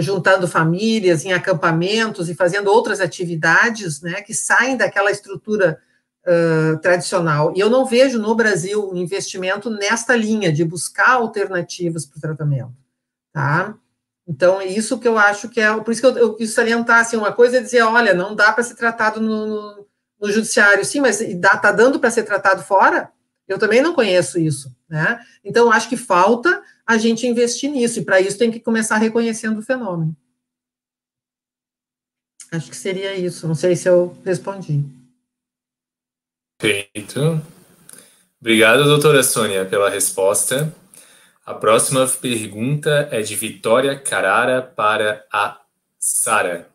juntando famílias em acampamentos e fazendo outras atividades né, que saem daquela estrutura tradicional. E eu não vejo no Brasil um investimento nesta linha de buscar alternativas para o tratamento. Tá? Então, isso que eu acho que é. Por isso que eu, eu quis salientar assim, uma coisa é dizer, olha, não dá para ser tratado no, no no judiciário, sim, mas está dando para ser tratado fora? Eu também não conheço isso, né? Então, acho que falta a gente investir nisso, e para isso tem que começar reconhecendo o fenômeno. Acho que seria isso, não sei se eu respondi. Perfeito. Obrigado, doutora Sônia, pela resposta. A próxima pergunta é de Vitória Carara para a Sara.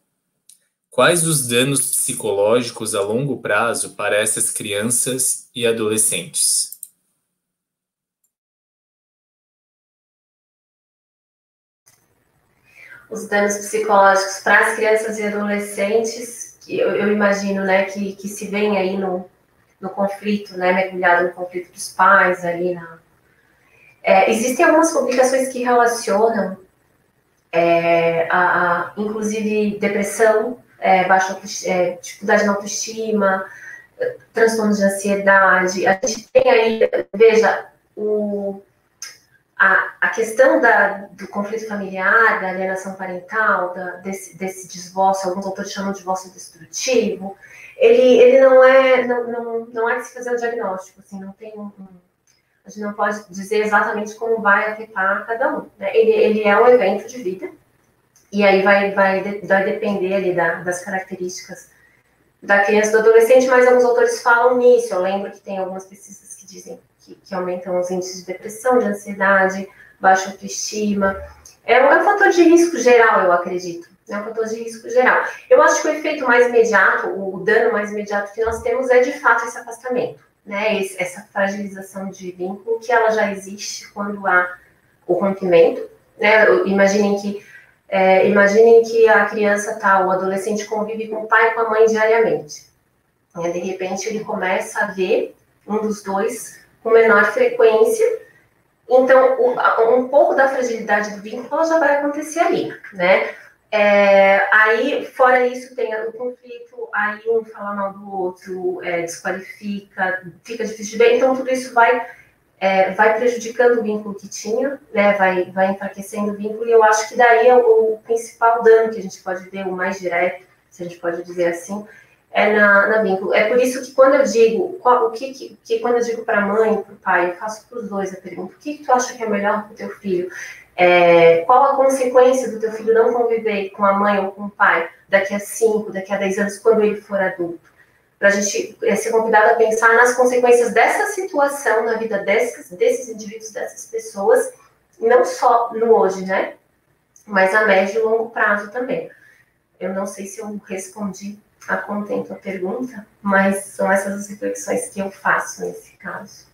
Quais os danos psicológicos a longo prazo para essas crianças e adolescentes? Os danos psicológicos para as crianças e adolescentes, eu, eu imagino, né, que, que se vem aí no, no conflito, né, mergulhado no conflito dos pais ali na... É, existem algumas publicações que relacionam é, a, a, inclusive depressão é, baixa é, dificuldade na autoestima, transtornos de ansiedade. A gente tem aí, veja, o, a, a questão da, do conflito familiar, da alienação parental, da, desse, desse divórcio, alguns autores chamam de divórcio destrutivo, ele, ele não é, não, não, não é de se fazer o diagnóstico, assim, não tem um, a gente não pode dizer exatamente como vai afetar cada um. Né? Ele, ele é um evento de vida, e aí vai, vai, vai depender ali da, das características da criança e do adolescente, mas alguns autores falam nisso. Eu lembro que tem algumas pesquisas que dizem que, que aumentam os índices de depressão, de ansiedade, baixa autoestima. É um, é um fator de risco geral, eu acredito. É um fator de risco geral. Eu acho que o efeito mais imediato, o dano mais imediato que nós temos é de fato esse afastamento, né? Esse, essa fragilização de vínculo que ela já existe quando há o rompimento. Né? Imaginem que é, imaginem que a criança tá, o adolescente convive com o pai e com a mãe diariamente. É, de repente ele começa a ver um dos dois com menor frequência. Então, um pouco da fragilidade do vínculo já vai acontecer ali, né? É, aí, fora isso, tem o conflito, aí um fala mal do outro, é, desqualifica, fica difícil de ver. Então, tudo isso vai é, vai prejudicando o vínculo que tinha, né, vai, vai enfraquecendo o vínculo, e eu acho que daí é o, o, principal dano que a gente pode ver, o mais direto, se a gente pode dizer assim, é na, na vínculo. É por isso que quando eu digo, qual, o que, que, que quando eu digo para a mãe para o pai, eu faço para os dois a pergunta, o que, que tu acha que é melhor para o teu filho? É, qual a consequência do teu filho não conviver com a mãe ou com o pai daqui a 5, daqui a 10 anos, quando ele for adulto? para a gente é, ser convidado a pensar nas consequências dessa situação na vida desses, desses indivíduos, dessas pessoas, não só no hoje, né? Mas a médio e longo prazo também. Eu não sei se eu respondi a contento a pergunta, mas são essas as reflexões que eu faço nesse caso.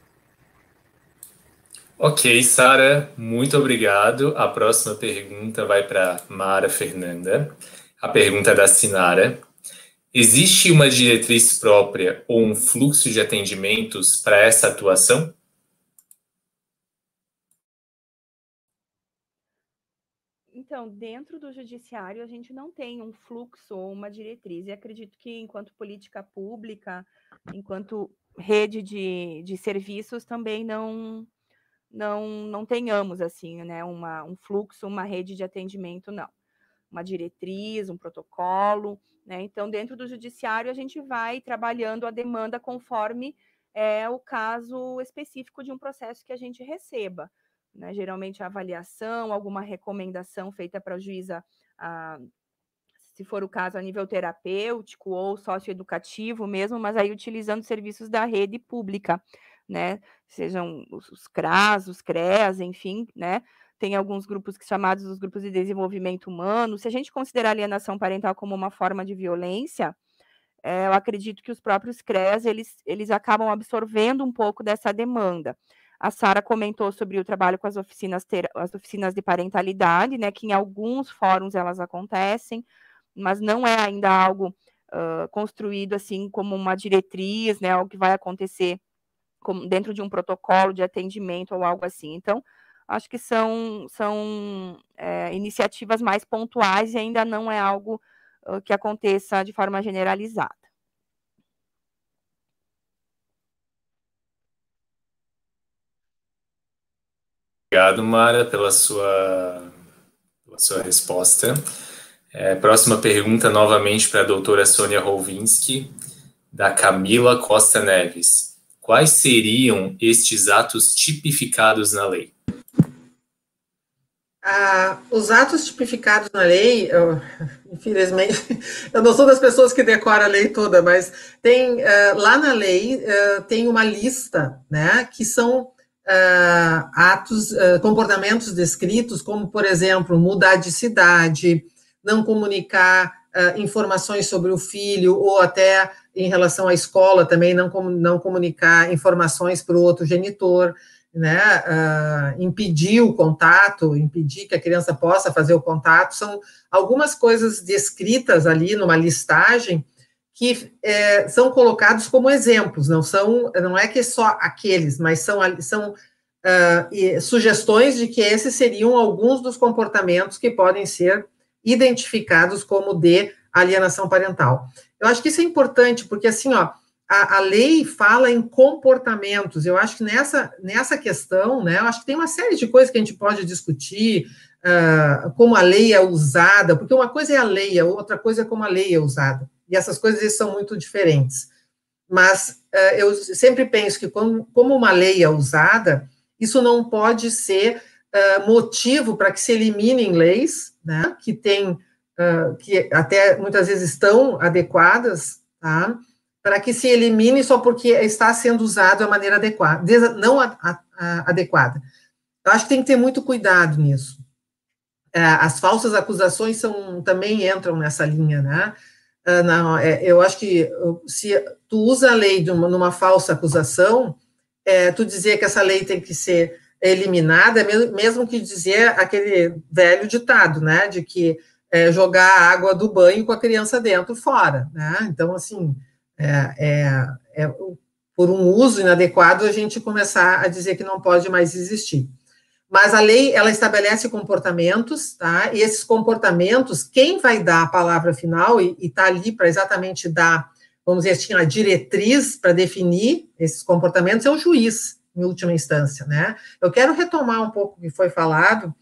Ok, Sara, muito obrigado. A próxima pergunta vai para Mara Fernanda. A pergunta é da Sinara. Existe uma diretriz própria ou um fluxo de atendimentos para essa atuação? Então, dentro do judiciário, a gente não tem um fluxo ou uma diretriz. E acredito que, enquanto política pública, enquanto rede de, de serviços, também não, não, não tenhamos assim, né, uma, um fluxo, uma rede de atendimento, não. Uma diretriz, um protocolo. Né? Então, dentro do judiciário, a gente vai trabalhando a demanda conforme é o caso específico de um processo que a gente receba. Né? Geralmente, a avaliação, alguma recomendação feita para a juíza, a, se for o caso, a nível terapêutico ou socioeducativo mesmo, mas aí utilizando serviços da rede pública. Né? Sejam os, os CRAS, os CREAS, enfim, né? Tem alguns grupos que chamados os grupos de desenvolvimento humano. Se a gente considerar alienação parental como uma forma de violência, é, eu acredito que os próprios CREAS, eles, eles acabam absorvendo um pouco dessa demanda. A Sara comentou sobre o trabalho com as oficinas, ter, as oficinas de parentalidade, né, que em alguns fóruns elas acontecem, mas não é ainda algo uh, construído assim como uma diretriz, né, algo que vai acontecer como, dentro de um protocolo de atendimento ou algo assim. Então, acho que são, são é, iniciativas mais pontuais e ainda não é algo que aconteça de forma generalizada. Obrigado, Mara, pela sua, pela sua resposta. É, próxima pergunta, novamente, para a doutora Sônia Rolvinski, da Camila Costa Neves. Quais seriam estes atos tipificados na lei? Ah, os atos tipificados na lei, eu, infelizmente, eu não sou das pessoas que decoram a lei toda, mas tem uh, lá na lei uh, tem uma lista, né, que são uh, atos, comportamentos descritos, como por exemplo mudar de cidade, não comunicar informações sobre o filho ou até em relação à escola também não, não comunicar informações para o outro genitor né, uh, impedir o contato, impedir que a criança possa fazer o contato, são algumas coisas descritas ali numa listagem que é, são colocados como exemplos, não são, não é que só aqueles, mas são, são uh, sugestões de que esses seriam alguns dos comportamentos que podem ser identificados como de alienação parental. Eu acho que isso é importante, porque assim, ó, a, a, lei fala em comportamentos. Eu acho que nessa, nessa questão, né, eu acho que tem uma série de coisas que a gente pode discutir, uh, como a lei é usada, porque uma coisa é a lei, a outra coisa é como a lei é usada. E essas coisas são muito diferentes. Mas uh, eu sempre penso que, como, como uma lei é usada, isso não pode ser uh, motivo para que se eliminem leis, né, que que até muitas vezes estão adequadas, tá? para que se elimine só porque está sendo usado de maneira adequada, não a, a, a, adequada. Eu acho que tem que ter muito cuidado nisso. As falsas acusações são, também entram nessa linha, né? Não, é, eu acho que se tu usa a lei uma, numa falsa acusação, é, tu dizer que essa lei tem que ser eliminada, mesmo que dizer aquele velho ditado, né, de que é, jogar a água do banho com a criança dentro fora, né? Então, assim, é, é, é, por um uso inadequado, a gente começar a dizer que não pode mais existir. Mas a lei, ela estabelece comportamentos, tá? E esses comportamentos, quem vai dar a palavra final e está ali para exatamente dar, vamos dizer assim, a diretriz para definir esses comportamentos é o juiz, em última instância, né? Eu quero retomar um pouco o que foi falado,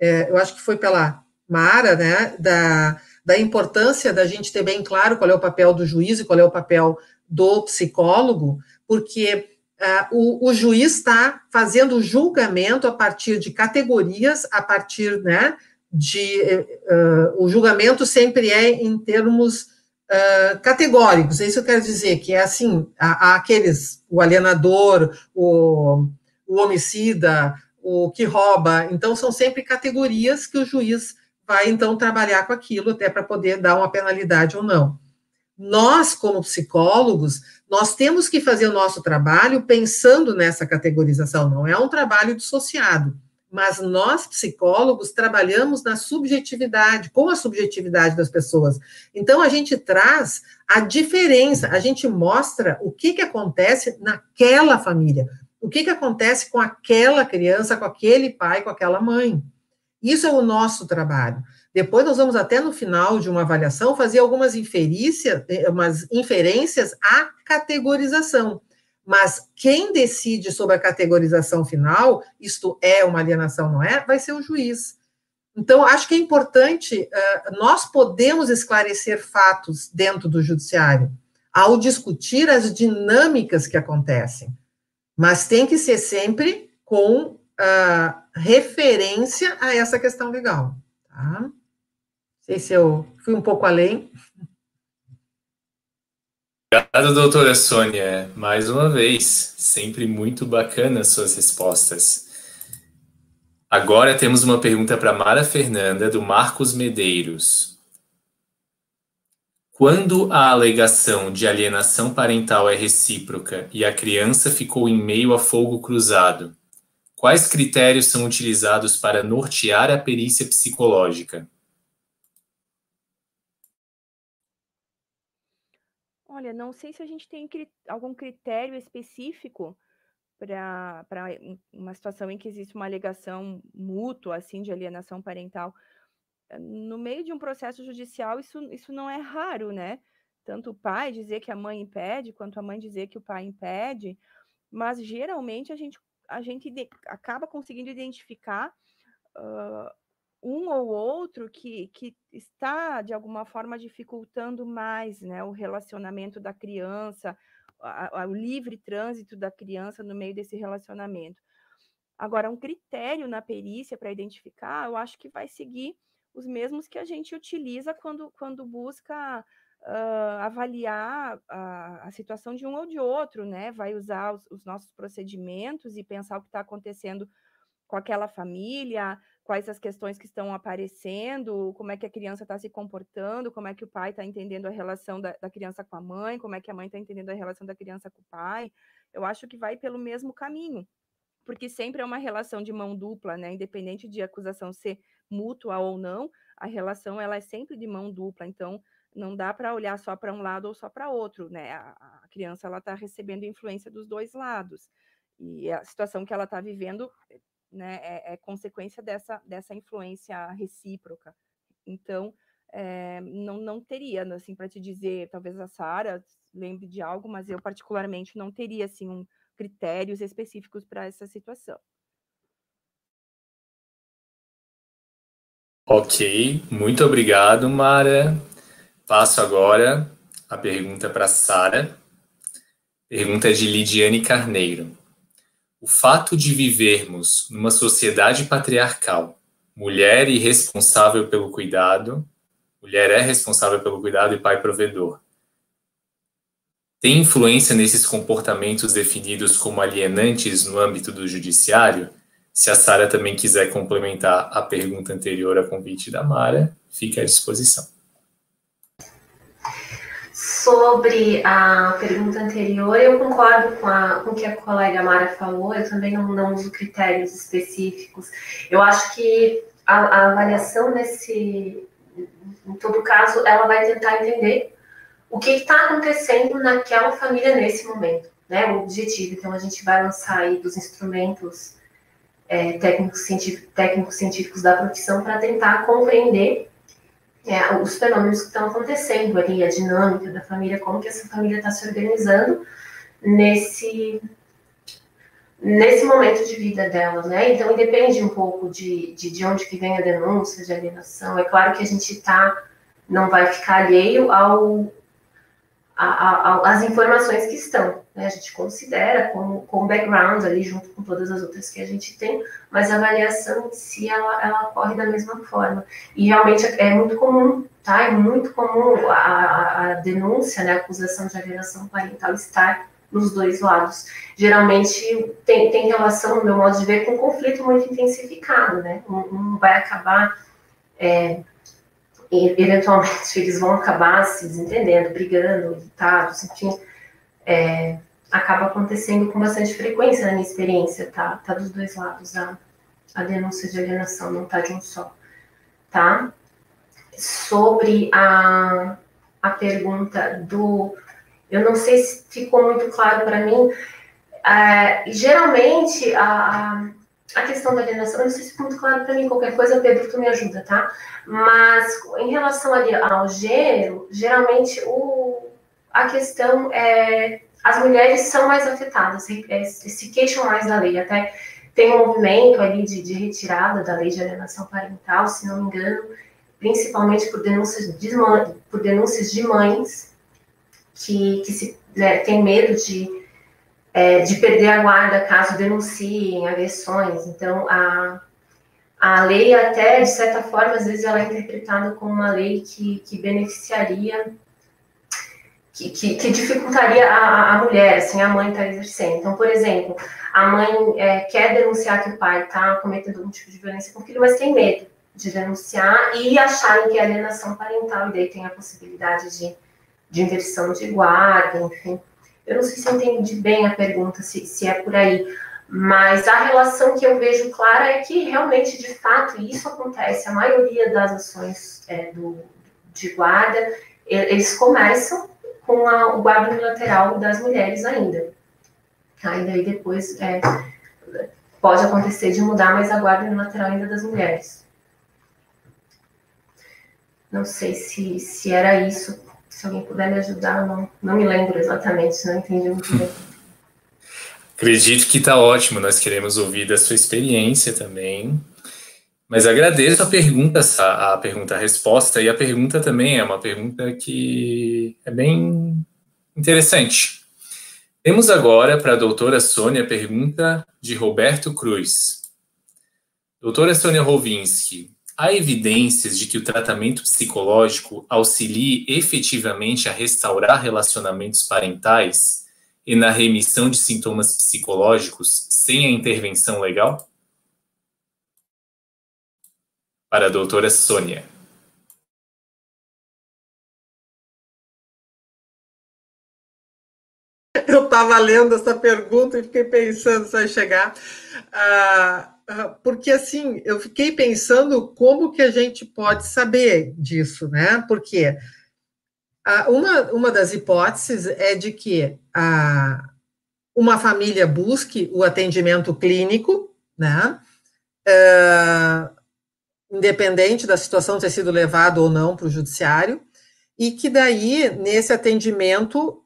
é, eu acho que foi pela Mara, né, da, da importância da gente ter bem claro qual é o papel do juiz e qual é o papel do psicólogo, porque uh, o, o, juiz está fazendo julgamento a partir de categorias, a partir, né, de, uh, o julgamento sempre é em termos uh, categóricos, isso quer dizer que é assim, há, há aqueles, o alienador, o, o homicida, o que rouba, então são sempre categorias que o juiz vai então trabalhar com aquilo até para poder dar uma penalidade ou não. Nós, como psicólogos, nós temos que fazer o nosso trabalho pensando nessa categorização, não é um trabalho dissociado, mas nós, psicólogos, trabalhamos na subjetividade, com a subjetividade das pessoas. Então, a gente traz a diferença, a gente mostra o que, que acontece naquela família, o que, que acontece com aquela criança, com aquele pai, com aquela mãe. Isso é o nosso trabalho. Depois nós vamos até no final de uma avaliação fazer algumas inferências, eh, umas inferências à categorização. Mas quem decide sobre a categorização final, isto é uma alienação, não é? Vai ser o juiz. Então, acho que é importante, uh, nós podemos esclarecer fatos dentro do judiciário, ao discutir as dinâmicas que acontecem, mas tem que ser sempre com uh, referência a essa questão legal. Tá? Não sei se eu fui um pouco além. Obrigado, doutora Sônia. Mais uma vez, sempre muito bacana as suas respostas. Agora temos uma pergunta para Mara Fernanda, do Marcos Medeiros. Quando a alegação de alienação parental é recíproca e a criança ficou em meio a fogo cruzado, quais critérios são utilizados para nortear a perícia psicológica? Olha, não sei se a gente tem algum critério específico para uma situação em que existe uma alegação mútua, assim, de alienação parental. No meio de um processo judicial, isso, isso não é raro, né? Tanto o pai dizer que a mãe impede, quanto a mãe dizer que o pai impede, mas geralmente a gente, a gente acaba conseguindo identificar uh, um ou outro que, que está, de alguma forma, dificultando mais né, o relacionamento da criança, a, a, o livre trânsito da criança no meio desse relacionamento. Agora, um critério na perícia para identificar, eu acho que vai seguir os mesmos que a gente utiliza quando, quando busca uh, avaliar a, a, situação de um ou de outro, né? Vai usar os, os nossos procedimentos e pensar o que está acontecendo com aquela família, quais as questões que estão aparecendo, como é que a criança está se comportando, como é que o pai está entendendo a relação da, da, criança com a mãe, como é que a mãe está entendendo a relação da criança com o pai. Eu acho que vai pelo mesmo caminho, porque sempre é uma relação de mão dupla, né? Independente de acusação ser mútua ou não, a relação ela é sempre de mão dupla. Então não dá para olhar só para um lado ou só para outro, né? A, a criança ela está recebendo influência dos dois lados e a situação que ela está vivendo né, é, é, consequência dessa, dessa influência recíproca. Então, é, não, não teria, assim, para te dizer, talvez a Sara lembre de algo, mas eu particularmente não teria, assim, um, critérios específicos para essa situação. Ok, muito obrigado, Mara. Passo agora a pergunta para Sara. Pergunta de Lidiane Carneiro. O fato de vivermos numa sociedade patriarcal, mulher e responsável pelo cuidado, mulher é responsável pelo cuidado e pai provedor, tem influência nesses comportamentos definidos como alienantes no âmbito do judiciário? Se a Sara também quiser complementar a pergunta anterior a convite da Mara, fique à disposição. Sobre a pergunta anterior, eu concordo com, a, com o que a colega Mara falou, eu também não, não uso critérios específicos. Eu acho que a, a avaliação nesse, em todo caso, ela vai tentar entender o que está acontecendo naquela família nesse momento, né? O objetivo. Então, a gente vai lançar aí dos instrumentos é, técnicos, científicos, técnicos científicos da profissão para tentar compreender é, os fenômenos que estão acontecendo ali, a dinâmica da família, como que essa família está se organizando nesse nesse momento de vida dela, né? Então, independe um pouco de, de, de onde que vem a denúncia de alienação. É claro que a gente tá, não vai ficar alheio ao, as informações que estão. Né? A gente considera como, como background ali, junto com todas as outras que a gente tem, mas a avaliação em si, ela, ela ocorre da mesma forma. E realmente é muito comum, tá? É muito comum a, a denúncia, né, a acusação de alienação parental estar nos dois lados. Geralmente tem, tem relação, no meu modo de ver, com um conflito muito intensificado, né? Um, um vai acabar... É, eventualmente eles vão acabar se desentendendo, brigando, irritados, enfim, é, acaba acontecendo com bastante frequência na minha experiência, tá? Tá dos dois lados a, a denúncia de alienação, não tá de um só, tá? Sobre a, a pergunta do, eu não sei se ficou muito claro para mim, é, geralmente a, a questão da alienação, eu não sei se ficou muito claro para mim, qualquer coisa, Pedro, tu me ajuda, tá? Mas em relação ali ao gênero, geralmente o, a questão é as mulheres são mais afetadas, é, se queixam mais da lei, até tem um movimento ali de, de retirada da lei de alienação parental, se não me engano, principalmente por denúncias de, por denúncias de mães que, que se, né, tem medo de é, de perder a guarda caso denunciem agressões. Então, a, a lei até, de certa forma, às vezes ela é interpretada como uma lei que, que beneficiaria que, que, que dificultaria a, a, mulher, assim, a mãe está exercendo. Então, por exemplo, a mãe é, quer denunciar que o pai está cometendo algum tipo de violência com o filho, mas tem medo de denunciar e acharem que é alienação parental, e daí tem a possibilidade de, de inversão de guarda, enfim. Eu não sei se eu entendi bem a pergunta, se, se é por aí, mas a relação que eu vejo clara é que realmente, de fato, isso acontece. A maioria das ações é, do, de guarda, eles começam com a, o guarda unilateral das mulheres ainda. Aí daí depois é, pode acontecer de mudar, mas a guarda unilateral ainda das mulheres. Não sei se, se era isso. Se alguém puder me ajudar, não, não me lembro exatamente, não entendi muito bem. Acredito que está ótimo, nós queremos ouvir da sua experiência também. Mas agradeço a pergunta, a pergunta, a resposta, e a pergunta também é uma pergunta que é bem interessante. Temos agora para a doutora Sônia a pergunta de Roberto Cruz. Doutora Sônia Rovinski, há evidências de que o tratamento psicológico auxilie efetivamente a restaurar relacionamentos parentais e na remissão de sintomas psicológicos sem a intervenção legal? Para a doutora Sônia. Eu estava lendo essa pergunta e fiquei pensando se vai chegar. Ah, ah, porque, assim, eu fiquei pensando como que a gente pode saber disso, né? Porque ah, uma, uma das hipóteses é de que ah, uma família busque o atendimento clínico, né? Ah, independente da situação ter sido levado ou não para o judiciário, e que daí, nesse atendimento,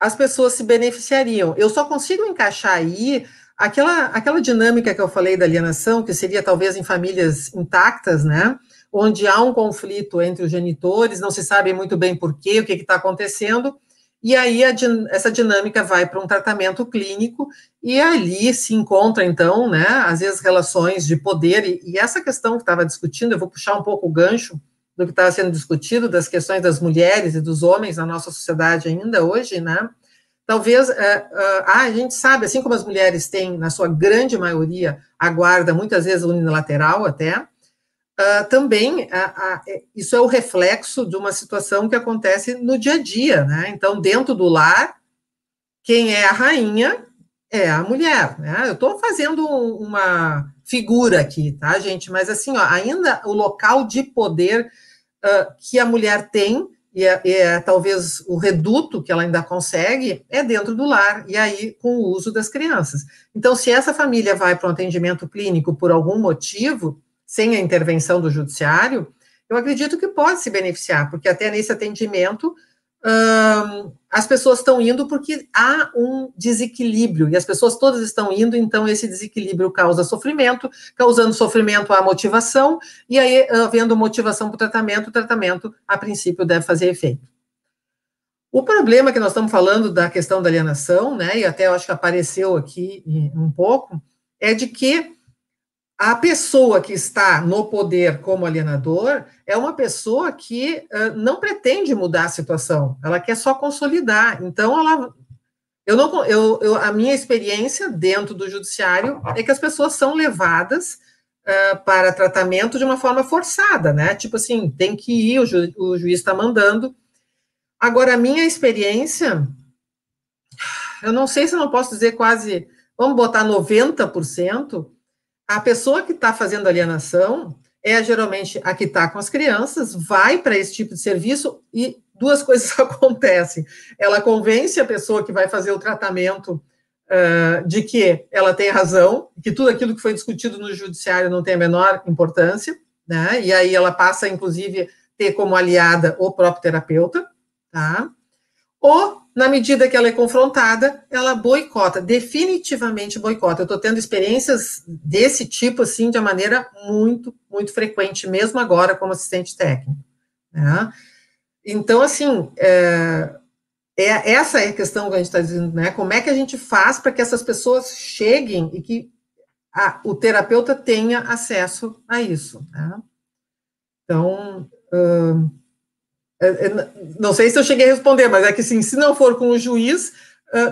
as pessoas se beneficiariam. Eu só consigo encaixar aí aquela, aquela dinâmica que eu falei da alienação, que seria talvez em famílias intactas, né? Onde há um conflito entre os genitores, não se sabe muito bem por quê, o que está acontecendo, e aí a, essa dinâmica vai para um tratamento clínico e ali se encontra, então, né, às vezes relações de poder, e, e essa questão que estava discutindo, eu vou puxar um pouco o gancho do que estava sendo discutido, das questões das mulheres e dos homens na nossa sociedade ainda hoje, né, talvez, é, é, a gente sabe, assim como as mulheres têm, na sua grande maioria, a guarda, muitas vezes unilateral até, Uh, também uh, uh, isso é o reflexo de uma situação que acontece no dia a dia, né? Então, dentro do lar, quem é a rainha é a mulher, né? Eu estou fazendo uma figura aqui, tá, gente? Mas assim, ó, ainda o local de poder que a mulher tem e é, é, talvez o reduto que ela ainda consegue é dentro do lar, e aí com o uso das crianças. Então, se essa família vai para um atendimento clínico por algum motivo, sem a intervenção do judiciário, eu acredito que pode se beneficiar, porque até nesse atendimento hum, as pessoas estão indo porque há um desequilíbrio, e as pessoas todas estão indo, então esse desequilíbrio causa sofrimento, causando sofrimento à motivação, e aí, havendo motivação para o tratamento, o tratamento, a princípio, deve fazer efeito. O problema que nós estamos falando da questão da alienação, né, e até eu acho que apareceu aqui um pouco, é de que a pessoa que está no poder como alienador é uma pessoa que uh, não pretende mudar a situação, ela quer só consolidar. Então, ela. Eu não, eu, eu, a minha experiência dentro do judiciário é que as pessoas são levadas uh, para tratamento de uma forma forçada, né? Tipo assim, tem que ir, o, ju, o juiz está mandando. Agora, a minha experiência, eu não sei se eu não posso dizer quase, vamos botar 90%, a pessoa que está fazendo alienação é geralmente a que está com as crianças, vai para esse tipo de serviço e duas coisas acontecem. Ela convence a pessoa que vai fazer o tratamento uh, de que ela tem razão, que tudo aquilo que foi discutido no judiciário não tem a menor importância, né? E aí ela passa, inclusive, ter como aliada o próprio terapeuta, tá? Ou na medida que ela é confrontada, ela boicota, definitivamente boicota. Eu estou tendo experiências desse tipo, assim, de maneira muito, muito frequente, mesmo agora como assistente técnico. Né? Então, assim, é, é, essa é a questão que a gente está dizendo, né? Como é que a gente faz para que essas pessoas cheguem e que a, o terapeuta tenha acesso a isso, né? Então, uh, não sei se eu cheguei a responder, mas é que sim, se não for com o juiz,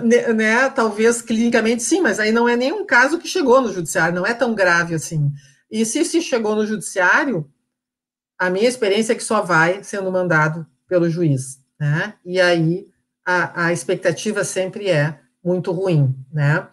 né, né, talvez clinicamente sim, mas aí não é nenhum caso que chegou no judiciário, não é tão grave assim. E se se chegou no judiciário, a minha experiência é que só vai sendo mandado pelo juiz, né? E aí a, a expectativa sempre é muito ruim, né?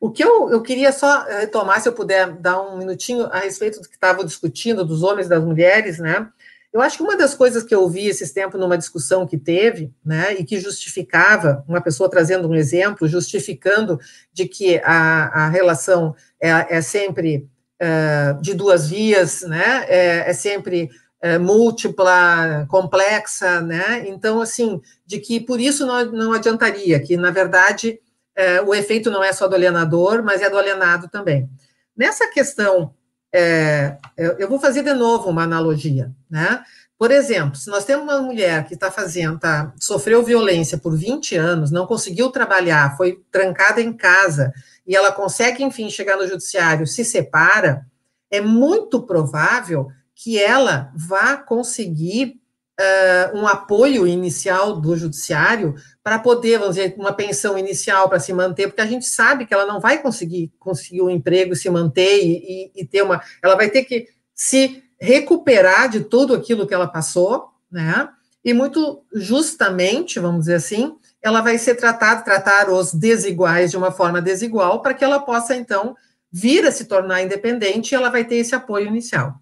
O que eu, eu queria só retomar, se eu puder dar um minutinho a respeito do que estavam discutindo, dos homens e das mulheres, né? Eu acho que uma das coisas que eu vi esses tempos numa discussão que teve, né, e que justificava, uma pessoa trazendo um exemplo, justificando de que a, a relação é, é sempre é, de duas vias, né, é, é sempre é, múltipla, complexa, né, então, assim, de que por isso não, não adiantaria, que, na verdade, é, o efeito não é só do alienador, mas é do alienado também. Nessa questão é, eu vou fazer de novo uma analogia, né? Por exemplo, se nós temos uma mulher que está fazendo, tá, sofreu violência por 20 anos, não conseguiu trabalhar, foi trancada em casa, e ela consegue, enfim, chegar no judiciário, se separa, é muito provável que ela vá conseguir uh, um apoio inicial do judiciário para poder, vamos dizer, uma pensão inicial para se manter, porque a gente sabe que ela não vai conseguir conseguir um emprego, se manter e, e, e ter uma. Ela vai ter que se recuperar de tudo aquilo que ela passou, né? E muito justamente, vamos dizer assim, ela vai ser tratada, tratar os desiguais de uma forma desigual, para que ela possa, então, vir a se tornar independente e ela vai ter esse apoio inicial.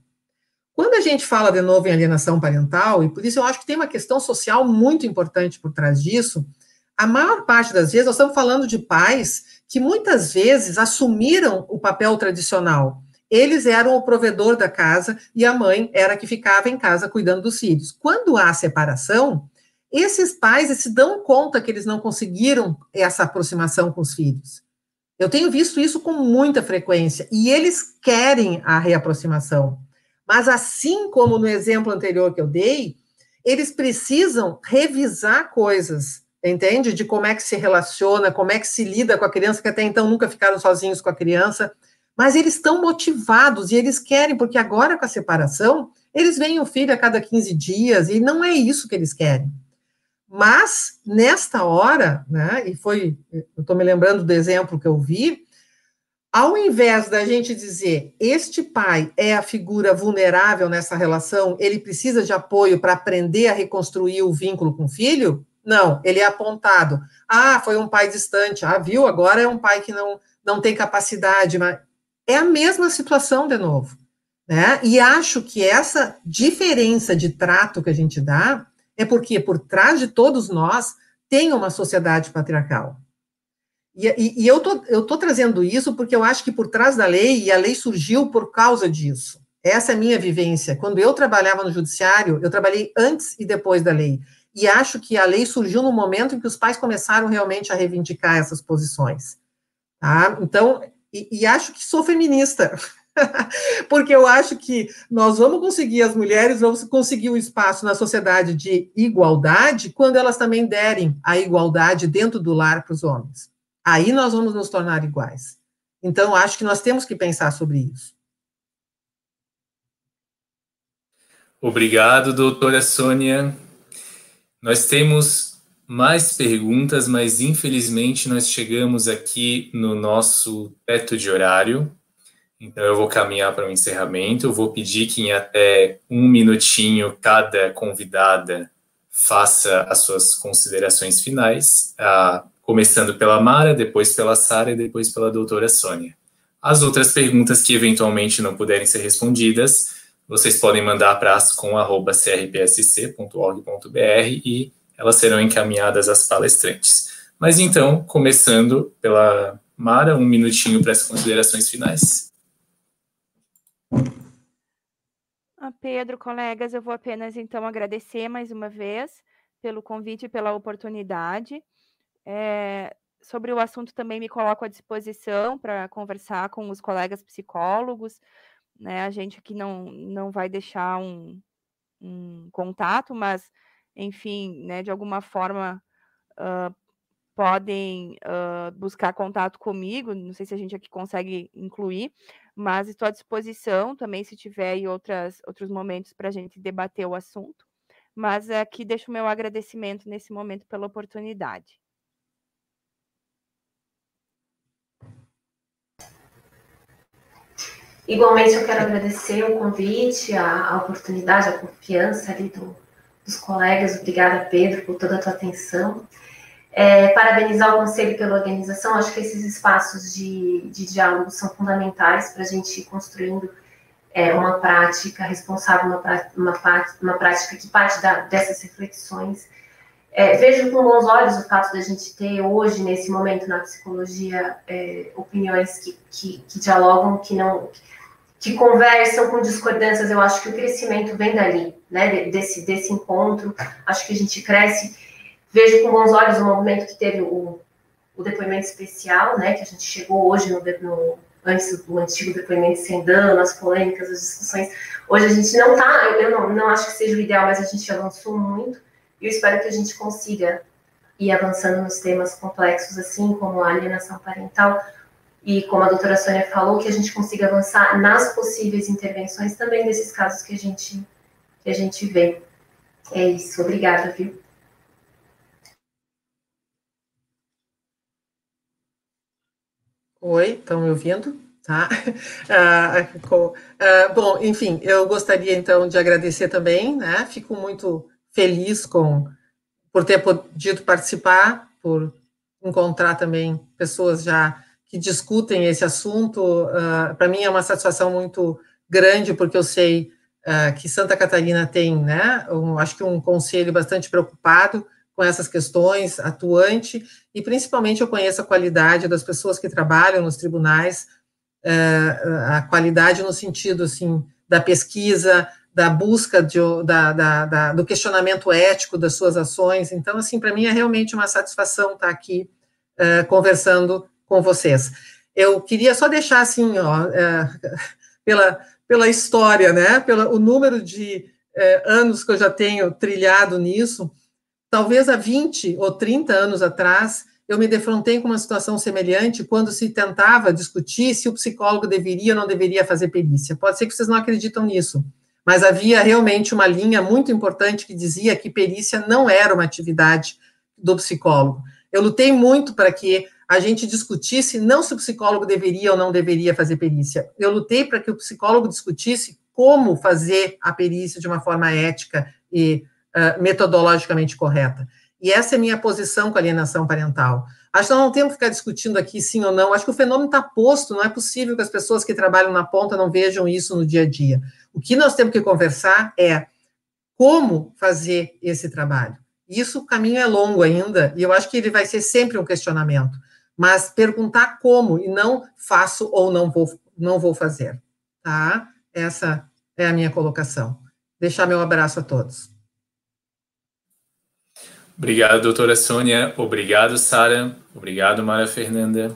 Quando a gente fala de novo em alienação parental, e por isso eu acho que tem uma questão social muito importante por trás disso, a maior parte das vezes nós estamos falando de pais que muitas vezes assumiram o papel tradicional. Eles eram o provedor da casa e a mãe era a que ficava em casa cuidando dos filhos. Quando há separação, esses pais se dão conta que eles não conseguiram essa aproximação com os filhos. Eu tenho visto isso com muita frequência e eles querem a reaproximação. Mas assim como no exemplo anterior que eu dei, eles precisam revisar coisas, entende? De como é que se relaciona, como é que se lida com a criança, que até então nunca ficaram sozinhos com a criança, mas eles estão motivados e eles querem, porque agora com a separação, eles veem o filho a cada 15 dias e não é isso que eles querem. Mas, nesta hora, né, e foi, eu estou me lembrando do exemplo que eu vi, ao invés da gente dizer este pai é a figura vulnerável nessa relação, ele precisa de apoio para aprender a reconstruir o vínculo com o filho, não, ele é apontado. Ah, foi um pai distante. Ah, viu? Agora é um pai que não, não tem capacidade. Mas é a mesma situação de novo. Né? E acho que essa diferença de trato que a gente dá é porque por trás de todos nós tem uma sociedade patriarcal. E, e, e, eu tô, eu tô trazendo isso porque eu acho que por trás da lei, e a lei surgiu por causa disso. Essa é a minha vivência. Quando eu trabalhava no judiciário, eu trabalhei antes e depois da lei. E acho que a lei surgiu no momento em que os pais começaram realmente a reivindicar essas posições. Tá? Então, e, e acho que sou feminista. porque eu acho que nós vamos conseguir, as mulheres vamos conseguir um espaço na sociedade de igualdade quando elas também derem a igualdade dentro do lar para os homens. Aí nós vamos nos tornar iguais. Então, acho que nós temos que pensar sobre isso. Obrigado, doutora Sônia. Nós temos mais perguntas, mas infelizmente nós chegamos aqui no nosso teto de horário. Então eu vou caminhar para o encerramento. Eu vou pedir que em até um minutinho cada convidada faça as suas considerações finais. A começando pela Mara, depois pela Sara e depois pela doutora Sônia. As outras perguntas que eventualmente não puderem ser respondidas, vocês podem mandar para ascom.crpsc.org.br e elas serão encaminhadas às palestrantes. Mas então, começando pela Mara, um minutinho para as considerações finais. Ah, Pedro, colegas, eu vou apenas então agradecer mais uma vez pelo convite e pela oportunidade. É, sobre o assunto também me coloco à disposição para conversar com os colegas psicólogos, né? A gente aqui não, não vai deixar um, um contato, mas, enfim, né, de alguma forma uh, podem uh, buscar contato comigo, não sei se a gente aqui consegue incluir, mas estou à disposição também se tiver outras, outros momentos para a gente debater o assunto. mas aqui deixo o meu agradecimento nesse momento pela oportunidade. Igualmente, eu quero agradecer o convite, a, a oportunidade, a confiança ali do, dos colegas. Obrigada, Pedro, por toda a tua atenção. É, parabenizar o Conselho pela organização. Acho que esses espaços de, de diálogo são fundamentais para a gente ir construindo é, uma prática responsável, uma, uma, uma prática que parte da, dessas reflexões. É, vejo com bons olhos o fato da gente ter hoje, nesse momento na psicologia, é, opiniões que, que, que, dialogam, que não conversam com discordâncias. Eu acho que o crescimento vem dali, né? Desse, desse encontro. Acho que a gente cresce. Vejo com bons olhos o movimento que teve o, o depoimento especial, né? Que a gente chegou hoje no, no antes do antigo depoimento sem dano, as polêmicas, as discussões. Hoje a gente não está, eu não, não acho que seja o ideal, mas a gente avançou muito e eu espero que a gente consiga ir avançando nos temas complexos, assim como a alienação parental, e como a doutora Sônia falou, que a gente consiga avançar nas possíveis intervenções também desses casos que a gente, que a gente vê. É isso, obrigada, viu? Oi, estão me ouvindo? Tá? Ah, ah, bom, enfim, eu gostaria então de agradecer também, né? Fico muito feliz com por ter podido participar, por encontrar também pessoas já que discutem esse assunto. Uh, Para mim é uma satisfação muito grande, porque eu sei uh, que Santa Catarina tem, né, um, acho que um conselho bastante preocupado com essas questões, atuante, e principalmente eu conheço a qualidade das pessoas que trabalham nos tribunais, uh, a qualidade no sentido, assim, da pesquisa, da busca de, da, da, da, do questionamento ético das suas ações. Então, assim, para mim é realmente uma satisfação estar aqui uh, conversando com vocês. Eu queria só deixar assim, ó, é, pela, pela história, né, pelo número de é, anos que eu já tenho trilhado nisso, talvez há 20 ou 30 anos atrás, eu me defrontei com uma situação semelhante quando se tentava discutir se o psicólogo deveria ou não deveria fazer perícia. Pode ser que vocês não acreditam nisso, mas havia realmente uma linha muito importante que dizia que perícia não era uma atividade do psicólogo. Eu lutei muito para que a gente discutisse não se o psicólogo deveria ou não deveria fazer perícia. Eu lutei para que o psicólogo discutisse como fazer a perícia de uma forma ética e uh, metodologicamente correta. E essa é a minha posição com a alienação parental. Acho que nós não temos que ficar discutindo aqui sim ou não. Acho que o fenômeno está posto, não é possível que as pessoas que trabalham na ponta não vejam isso no dia a dia. O que nós temos que conversar é como fazer esse trabalho. Isso, o caminho é longo ainda, e eu acho que ele vai ser sempre um questionamento mas perguntar como e não faço ou não vou, não vou fazer, tá? Essa é a minha colocação. Deixar meu abraço a todos. Obrigado, doutora Sônia. Obrigado, Sara. Obrigado, Mara Fernanda.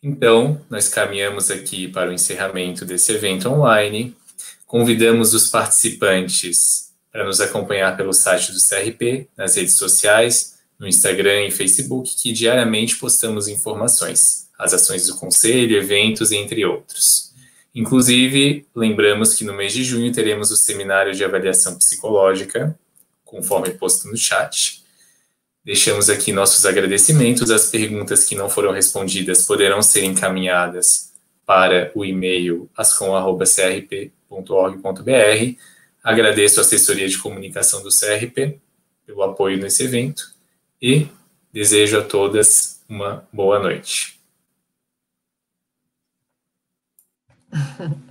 Então, nós caminhamos aqui para o encerramento desse evento online. Convidamos os participantes para nos acompanhar pelo site do CRP, nas redes sociais, no Instagram e Facebook, que diariamente postamos informações, as ações do conselho, eventos, entre outros. Inclusive, lembramos que no mês de junho teremos o seminário de avaliação psicológica, conforme posto no chat. Deixamos aqui nossos agradecimentos. As perguntas que não foram respondidas poderão ser encaminhadas para o e-mail ascom.crp.org.br. Agradeço a assessoria de comunicação do CRP pelo apoio nesse evento e desejo a todas uma boa noite.